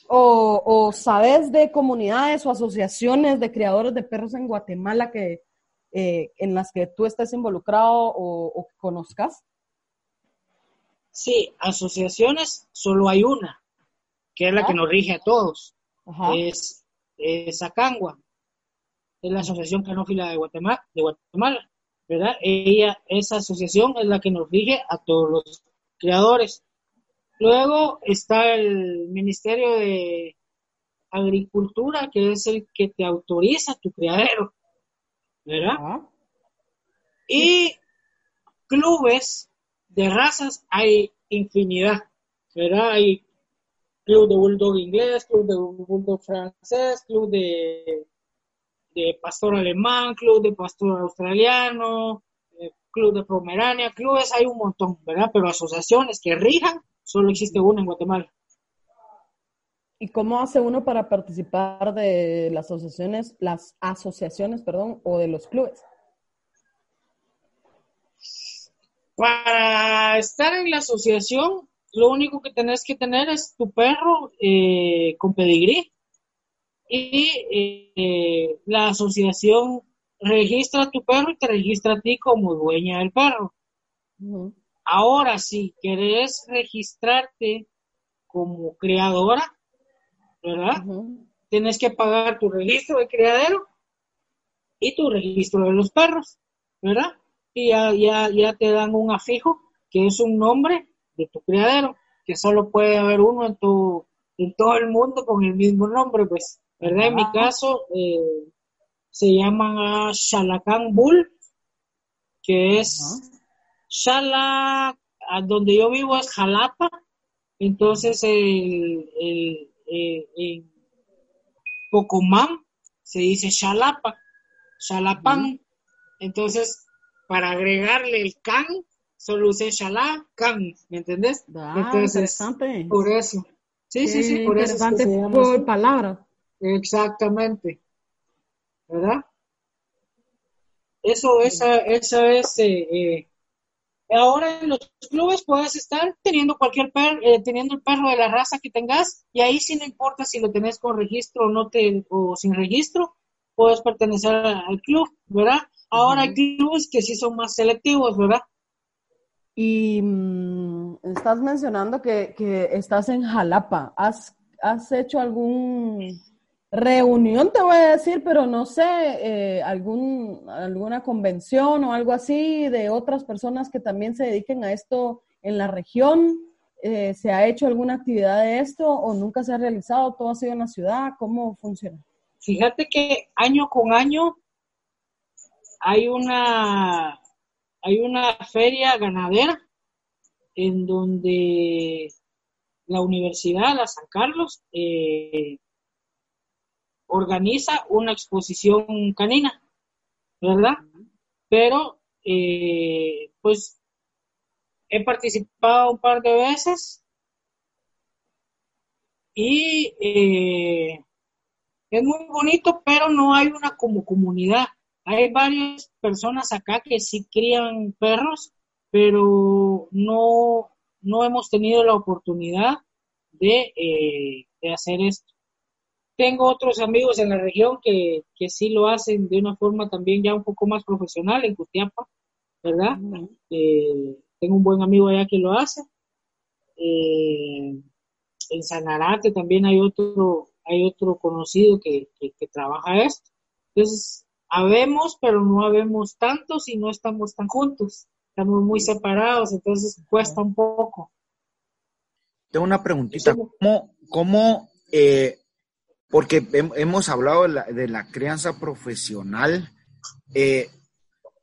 Speaker 4: o, o sabes de comunidades o asociaciones de criadores de perros en Guatemala que, eh, en las que tú estés involucrado o, conozcas?
Speaker 5: Sí, asociaciones, solo hay una, que es la que nos rige a todos.
Speaker 4: Ajá.
Speaker 5: Es, es Acangua, es la Asociación Canófila de Guatemala, de Guatemala, ¿verdad? Ella, esa asociación es la que nos rige a todos los creadores. Luego está el Ministerio de Agricultura, que es el que te autoriza tu criadero, ¿verdad? Y clubes de razas hay infinidad, ¿verdad? Hay club de bulldog inglés, club de bulldog francés, club de, de pastor alemán, club de pastor australiano, eh, club de pomerania, clubes hay un montón, ¿verdad? Pero asociaciones que rijan, solo existe una en Guatemala.
Speaker 4: ¿Y cómo hace uno para participar de las asociaciones, las asociaciones, perdón, o de los clubes?
Speaker 5: Para estar en la asociación, lo único que tenés que tener es tu perro eh, con pedigrí y eh, la asociación registra tu perro y te registra a ti como dueña del perro. Ahora, si querés registrarte como creadora, ¿verdad? Tienes que pagar tu registro de criadero y tu registro de los perros, ¿verdad? Y ya, ya, ya te dan un afijo, que es un nombre de tu criadero, que solo puede haber uno en, tu, en todo el mundo con el mismo nombre, pues, ¿verdad? En mi caso, eh, se llaman Shalakan Bull, que es. Shala, a donde yo vivo es Jalapa, entonces el, el, eh, en Pocomán se dice Shalapa, Shalapán, entonces para agregarle el can, solo usé Shalacan, ¿me entendés?
Speaker 4: Ah,
Speaker 5: entonces,
Speaker 4: interesante.
Speaker 5: por eso. Sí, sí, sí, por eso es que
Speaker 4: por palabras.
Speaker 5: Exactamente. ¿Verdad? Eso, esa, esa es. eh, eh, ahora en los clubes puedes estar teniendo cualquier perro, teniendo el perro de la raza que tengas, y ahí sí no importa si lo tenés con registro o no te, o sin registro, puedes pertenecer al club, ¿verdad? Ahora hay clubes que sí son más selectivos, ¿verdad?
Speaker 4: Y mm, estás mencionando que, que estás en Jalapa. ¿Has, has hecho algún reunión, te voy a decir, pero no sé, eh, algún, alguna convención o algo así de otras personas que también se dediquen a esto en la región? Eh, ¿Se ha hecho alguna actividad de esto o nunca se ha realizado? ¿Todo ha sido en la ciudad? ¿Cómo funciona?
Speaker 5: Fíjate que año con año hay una hay una feria ganadera en donde la Universidad la San Carlos eh, organiza una exposición canina, ¿verdad? Pero eh, pues he participado un par de veces y eh, es muy bonito, pero no hay una como comunidad. hay varias personas acá que sí crían perros, pero no, no hemos tenido la oportunidad de, eh, de hacer esto. Tengo otros amigos en la región que, que, sí lo hacen de una forma también ya un poco más profesional en Cutiapa, ¿verdad? Eh, tengo un buen amigo allá que lo hace. Eh, en Sanarate también hay otro, hay otro conocido que, que, trabaja esto. Entonces, habemos, pero no habemos tantos y no estamos tan juntos. Estamos muy separados, entonces cuesta un poco.
Speaker 3: Tengo una preguntita. ¿Cómo, cómo eh, porque hemos hablado de la, crianza profesional, eh,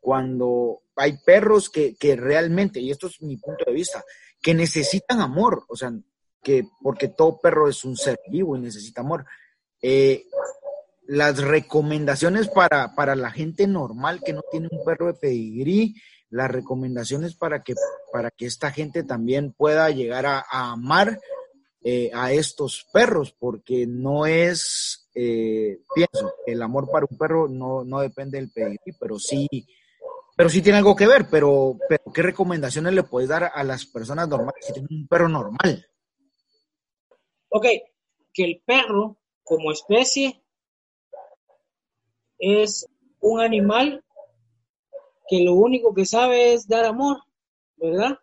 Speaker 3: cuando hay perros que, que, realmente, y esto es mi punto de vista, que necesitan amor, o sea, que porque todo perro es un ser vivo y necesita amor. Eh, las recomendaciones para, para la gente normal que no tiene un perro de pedigrí, las recomendaciones para que, para que esta gente también pueda llegar a, amar eh, a estos perros, porque no es, eh, pienso, el amor para un perro no, no depende del pedigrí, pero sí, pero sí tiene algo que ver, pero, pero ¿qué recomendaciones le puedes dar a las personas normales que tienen un perro normal?
Speaker 5: Ok, que el perro como especie es un animal que lo único que sabe es dar amor, ¿verdad?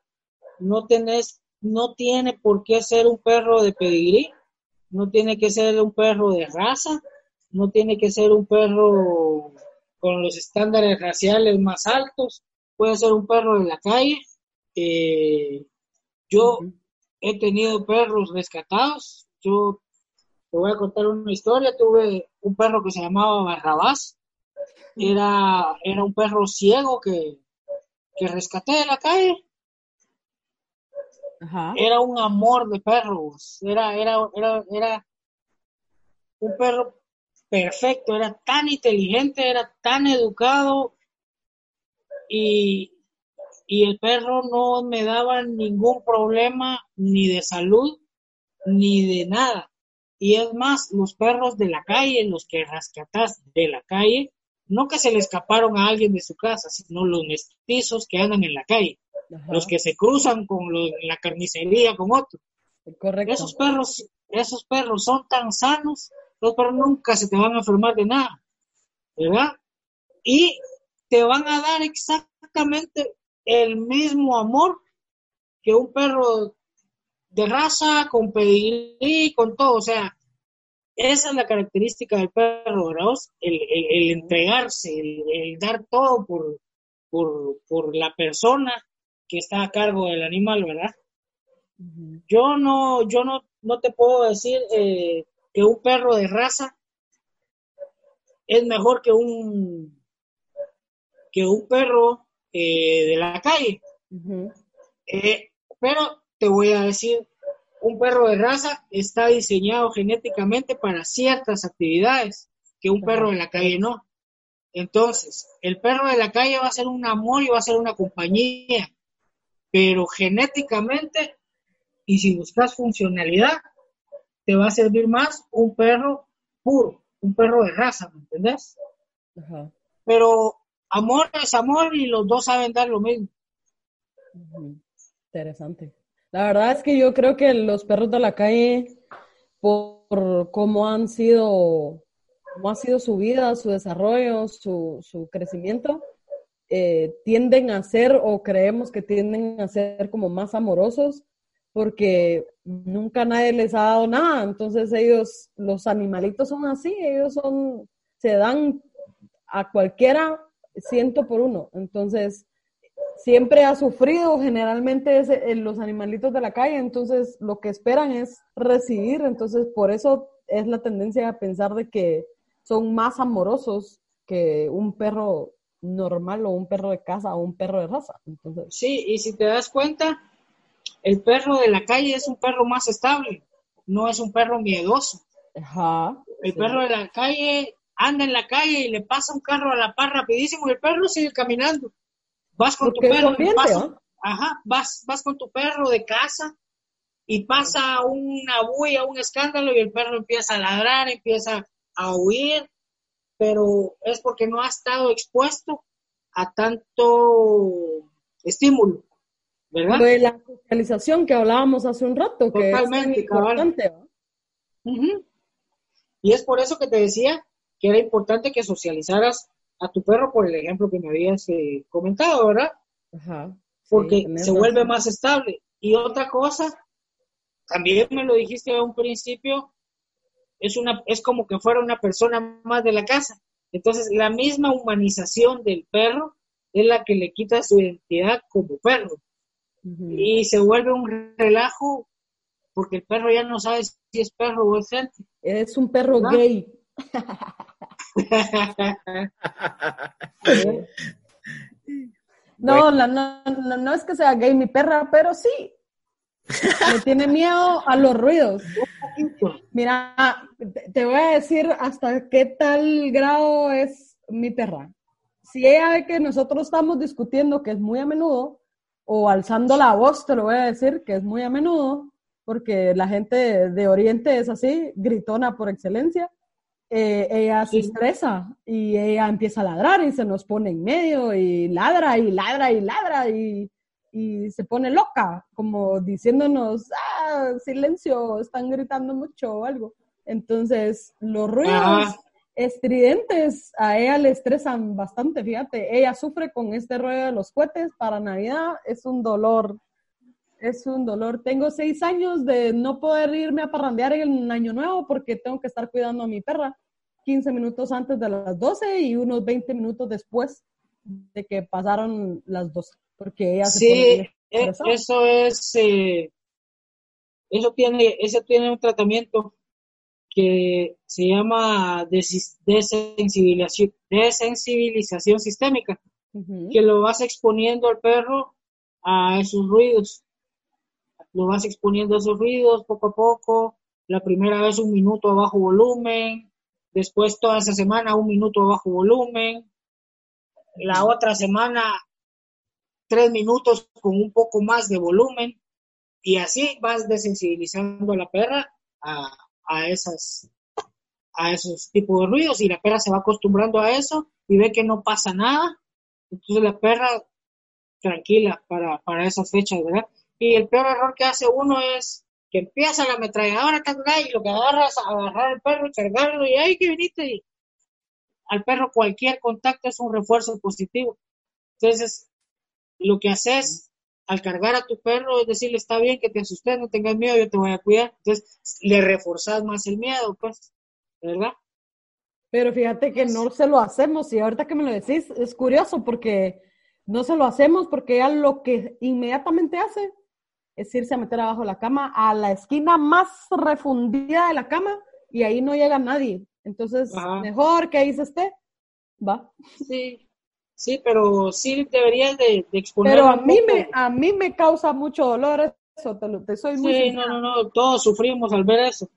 Speaker 5: No tenés, no tiene por qué ser un perro de pedigrí, no tiene que ser un perro de raza, no tiene que ser un perro con los estándares raciales más altos, puede ser un perro de la calle. Eh, yo he tenido perros rescatados, yo te voy a contar una historia. Tuve un perro que se llamaba Barrabás. Era, era un perro ciego que, que rescaté de la calle. Era un amor de perros. Era, era, era, era un perro perfecto. Era tan inteligente, era tan educado. Y, y el perro no me daba ningún problema ni de salud ni de nada. Y es más, los perros de la calle, los que rescatas de la calle, no que se le escaparon a alguien de su casa, sino los mestizos que andan en la calle, los que se cruzan con la carnicería con otro. Correcto. Esos perros, esos perros son tan sanos, los perros nunca se te van a enfermar de nada, ¿verdad? Y te van a dar exactamente el mismo amor que un perro de raza, con pedigrí, con todo. O sea, esa es la característica del perro, ¿verdad? El, el, entregarse, el, dar todo por, por, la persona que está a cargo del animal, ¿verdad? Yo no, yo no, no te puedo decir eh, que un perro de raza es mejor que un que un perro eh, de la calle. Eh, pero te voy a decir, un perro de raza está diseñado genéticamente para ciertas actividades que un perro de la calle no. Entonces, el perro de la calle va a ser un amor y va a ser una compañía, pero genéticamente, y si buscas funcionalidad, te va a servir más un perro puro, un perro de raza, ¿me entendés? Pero amor es amor y los dos saben dar lo mismo.
Speaker 4: Interesante. La verdad es que yo creo que los perros de la calle, por cómo han sido, cómo ha sido su vida, su desarrollo, su, su crecimiento, eh, tienden a ser o creemos que tienden a ser como más amorosos porque nunca nadie les ha dado nada. Entonces ellos, los animalitos son así, ellos son, se dan a cualquiera ciento por uno. Entonces, siempre ha sufrido, generalmente eh, los animalitos de la calle, entonces lo que esperan es recibir, entonces por eso es la tendencia a pensar de que son más amorosos que un perro normal o un perro de casa o un perro de raza. Entonces,
Speaker 5: sí, y si te das cuenta, el perro de la calle es un perro más estable, no es un perro miedoso. Ajá, el perro de la calle anda en la calle y le pasa un carro a la par rapidísimo y el perro sigue caminando. Vas con tu perro, ajá, vas, vas con tu perro de casa y pasa una bulla, un escándalo y el perro empieza a ladrar, empieza a huir, pero es porque no ha estado expuesto a tanto estímulo, ¿verdad?
Speaker 4: De la socialización que hablábamos hace un rato, que
Speaker 5: Totalmente,
Speaker 4: es importante. ¿va?
Speaker 5: Ujú. Y es por eso que te decía que era importante que socializaras a tu perro por el ejemplo que me habías eh, comentado, ¿verdad?
Speaker 4: Ajá. sí,
Speaker 5: Porque se vuelve
Speaker 4: razón.
Speaker 5: más estable. Y otra cosa, también me lo dijiste a un principio, es, una, es como que fuera una persona más de la casa. Entonces, la misma humanización del perro es la que le quita su identidad como perro. Y se vuelve un relajo porque el perro ya no sabe si es perro o es gente.
Speaker 4: Es un perro
Speaker 5: ¿No?
Speaker 4: gay. No, no, no, no es que sea gay mi perra, pero sí. Le tiene miedo a los ruidos. Mira, te, voy a decir hasta qué tal grado es mi perra. Si ella ve que nosotros estamos discutiendo, que es muy a menudo, o alzando la voz, te lo voy a decir, que es muy a menudo, porque la gente de Oriente es así, gritona por excelencia, eh, ella se estresa y ella empieza a ladrar y se nos pone en medio y ladra y ladra y ladra y, y se pone loca, como diciéndonos, ah, silencio, están gritando mucho o algo. Entonces, los ruidos
Speaker 5: Ajá.
Speaker 4: estridentes a ella le estresan bastante, fíjate, ella sufre con este rollo de los cohetes para Navidad, es un dolor, es un dolor. Tengo seis años de no poder irme a parrandear en el año nuevo porque tengo que estar cuidando a mi perra 15 minutos antes de las 12 y unos 20 minutos después de que pasaron las 12, porque ella se
Speaker 5: Sí,
Speaker 4: pone
Speaker 5: e-
Speaker 4: estresada.
Speaker 5: eso es, eh, eso tiene, eso tiene un tratamiento que se llama desensibilización, desensibilización sistémica, que lo vas exponiendo al perro a esos ruidos. Lo vas exponiendo a esos ruidos poco a poco. La primera vez un minuto a bajo volumen, después toda esa semana un minuto a bajo volumen, la otra semana tres minutos con un poco más de volumen y así vas desensibilizando a la perra a, a esas a esos tipos de ruidos y la perra se va acostumbrando a eso y ve que no pasa nada. Entonces la perra tranquila para, para esas fechas verdad y el peor error que hace uno es que empieza la ametralladora y lo que agarra es agarrar al perro cargarlo y ay que viniste y al perro cualquier contacto es un refuerzo positivo. Entonces lo que haces al cargar a tu perro es decirle, está bien que te asustes, no tengas miedo, yo te voy a cuidar. Entonces, le reforzas más el miedo, pues, ¿verdad?
Speaker 4: Pero fíjate que no se lo hacemos y ahorita que me lo decís es curioso porque no se lo hacemos porque ella lo que inmediatamente hace es irse a meter abajo de la cama a la esquina más refundida de la cama y ahí no llega nadie. Entonces,
Speaker 5: Ajá.
Speaker 4: mejor que ahí se esté. Va.
Speaker 5: Sí, sí, pero sí deberías de, de exponer.
Speaker 4: Pero a mí me, a mí me causa mucho dolor eso, te, lo- te soy muy
Speaker 5: Sí, no, no, no, todos sufrimos al ver eso.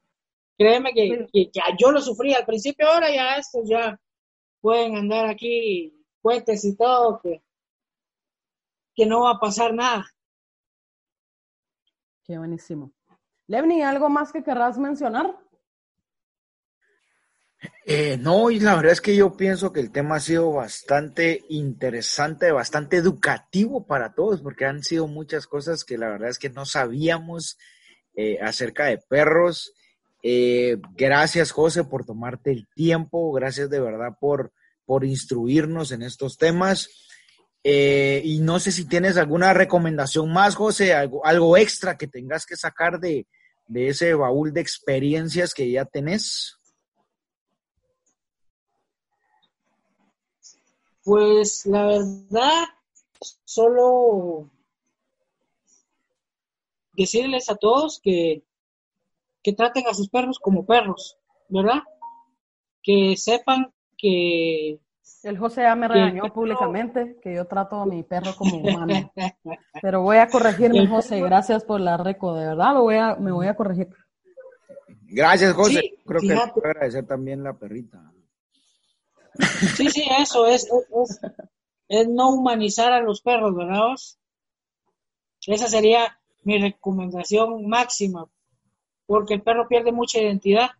Speaker 5: Créeme que, que yo lo sufrí al principio, ahora ya estos ya pueden andar aquí puentes y todo, que, que no va a pasar nada.
Speaker 4: Qué buenísimo. Levni, ¿algo más que querrás mencionar?
Speaker 3: Eh, no, y la verdad es que yo pienso que el tema ha sido bastante interesante, bastante educativo para todos, porque han sido muchas cosas que la verdad es que no sabíamos eh, acerca de perros. Eh, gracias, José, por tomarte el tiempo, gracias de verdad por, por instruirnos en estos temas. Eh, y no sé si tienes alguna recomendación más, José, algo, algo extra que tengas que sacar de, de ese baúl de experiencias que ya tenés.
Speaker 5: Pues la verdad, solo decirles a todos que, que traten a sus perros como perros, ¿verdad? Que sepan que...
Speaker 4: El José ya me regañó
Speaker 5: que-
Speaker 4: públicamente que yo trato a mi perro como humano. Pero voy a corregirme, José. Gracias por la reco, de verdad. Lo voy a, me voy a corregir.
Speaker 3: Gracias, José.
Speaker 5: Sí,
Speaker 3: Creo que
Speaker 5: fíjate.
Speaker 3: puedo agradecer también la perrita.
Speaker 5: Sí, sí, eso es, es, no humanizar a los perros, ¿verdad? Esa sería mi recomendación máxima, porque el perro pierde mucha identidad,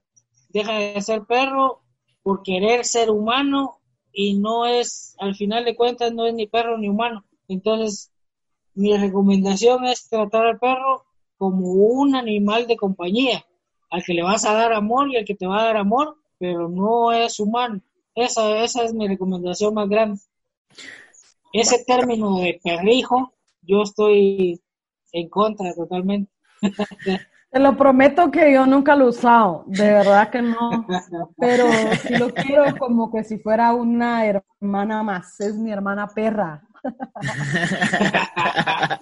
Speaker 5: deja de ser perro por querer ser humano y no es, al final de cuentas, no es ni perro ni humano. Entonces, mi recomendación es tratar al perro como un animal de compañía, al que le vas a dar amor y al que te va a dar amor, pero no es humano. Esa, esa es mi recomendación más grande. Ese término de perrijo, yo estoy en contra totalmente.
Speaker 4: Te lo prometo que yo nunca lo he usado, de verdad que no, pero si lo quiero como que si fuera una hermana más, es mi hermana perra.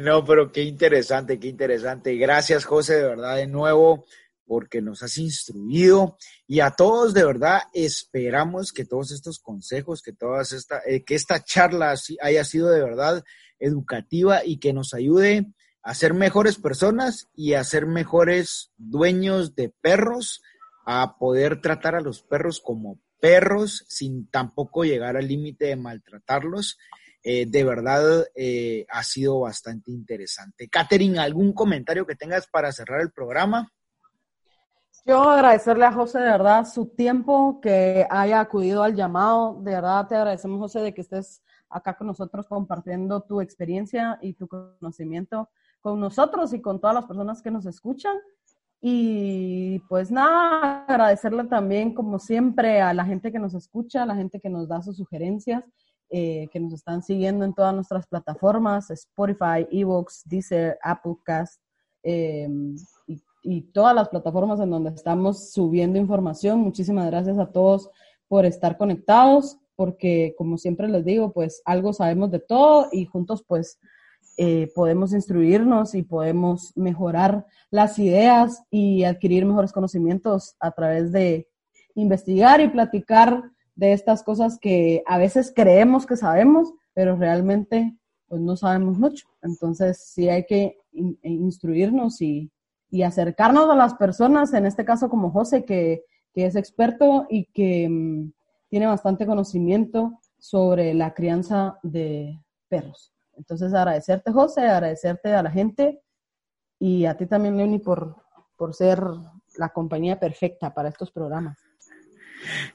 Speaker 3: no, pero qué interesante, qué interesante. Gracias, José, de verdad, de nuevo, porque nos has instruido. Y a todos, de verdad, esperamos que todos estos consejos, que, todas esta, eh, que esta charla haya sido de verdad educativa y que nos ayude a ser mejores personas y a ser mejores dueños de perros, a poder tratar a los perros como perros sin tampoco llegar al límite de maltratarlos. Eh, de verdad eh, ha sido bastante interesante. Catherine, ¿algún comentario que tengas para cerrar el programa?
Speaker 4: Yo agradecerle a José de verdad su tiempo, que haya acudido al llamado. De verdad te agradecemos, José, de que estés acá con nosotros compartiendo tu experiencia y tu conocimiento con nosotros y con todas las personas que nos escuchan. Y pues nada, agradecerle también, como siempre, a la gente que nos escucha, a la gente que nos da sus sugerencias, eh, que nos están siguiendo en todas nuestras plataformas, Spotify, Evox, Deezer, Applecast eh, y, todas las plataformas en donde estamos subiendo información. Muchísimas gracias a todos por estar conectados, porque como siempre les digo, pues algo sabemos de todo y juntos pues eh, podemos instruirnos y podemos mejorar las ideas y adquirir mejores conocimientos a través de investigar y platicar de estas cosas que a veces creemos que sabemos, pero realmente pues no sabemos mucho. Entonces sí hay que e instruirnos y, y, acercarnos a las personas, en este caso como José, que, que es experto y que um, tiene bastante conocimiento sobre la crianza de perros. Entonces, agradecerte, José, agradecerte a la gente y a ti también, Leoni, por, por ser la compañía perfecta para estos programas.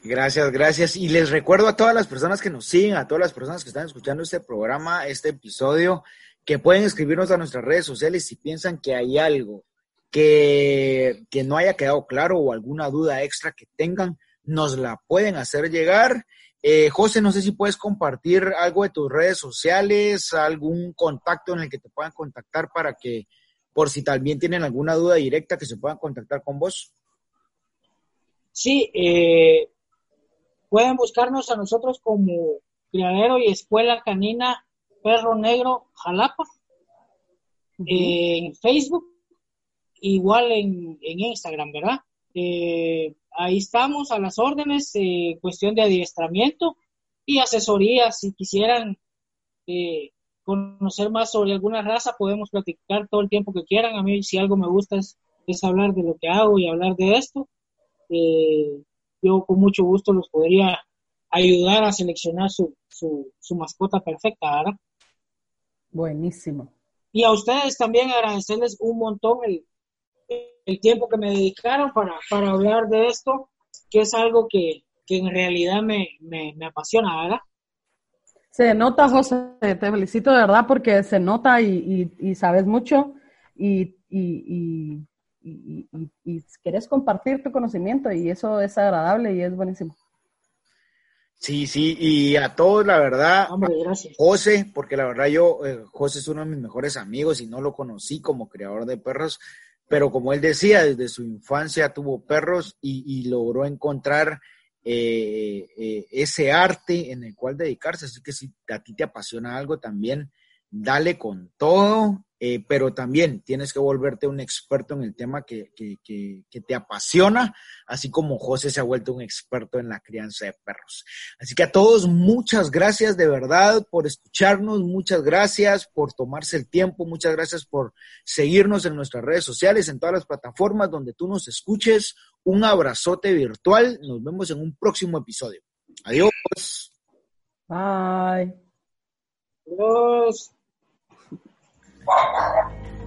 Speaker 3: Gracias, gracias. Y les recuerdo a todas las personas que nos siguen, a todas las personas que están escuchando este programa, este episodio, que pueden escribirnos a nuestras redes sociales si piensan que hay algo que, que no haya quedado claro o alguna duda extra que tengan, nos la pueden hacer llegar eh, José, no sé si puedes compartir algo de tus redes sociales, algún contacto en el que te puedan contactar para que, por si también tienen alguna duda directa, que se puedan contactar con vos.
Speaker 5: Sí, eh, pueden buscarnos a nosotros como Criadero y Escuela Canina Perro Negro Jalapa en Facebook, igual en, en Instagram, ¿verdad? Eh, ahí estamos a las órdenes, eh, cuestión de adiestramiento y asesoría. Si quisieran eh, conocer más sobre alguna raza, podemos platicar todo el tiempo que quieran. A mí, si algo me gusta es, hablar de lo que hago y hablar de esto. Eh, yo con mucho gusto los podría ayudar a seleccionar su, su, su mascota perfecta, ¿verdad?
Speaker 4: Buenísimo.
Speaker 5: Y a ustedes también agradecerles un montón el, el tiempo que me dedicaron para, para hablar de esto, que es algo que, que en realidad me, me, me, apasiona, ¿verdad?
Speaker 4: Se nota, José, te felicito de verdad porque se nota y, y, y sabes mucho y, y, y, quieres compartir tu conocimiento y eso es agradable y es buenísimo.
Speaker 3: Sí, sí, y a todos, la verdad,
Speaker 5: Hombre, gracias.
Speaker 3: José, porque la verdad yo, eh, José es uno de mis mejores amigos y no lo conocí como creador de perros, pero como él decía, desde su infancia tuvo perros y, logró encontrar eh, eh, ese arte en el cual dedicarse. Así que si a ti te apasiona algo también, dale con todo eh, pero también tienes que volverte un experto en el tema que, que, que, que, te apasiona, así como José se ha vuelto un experto en la crianza de perros. Así que a todos, muchas gracias de verdad por escucharnos, muchas gracias por tomarse el tiempo, muchas gracias por seguirnos en nuestras redes sociales, en todas las plataformas donde tú nos escuches. Un abrazote virtual, nos vemos en un próximo episodio. Adiós.
Speaker 4: Bye.
Speaker 5: Adiós. ¡Vamos!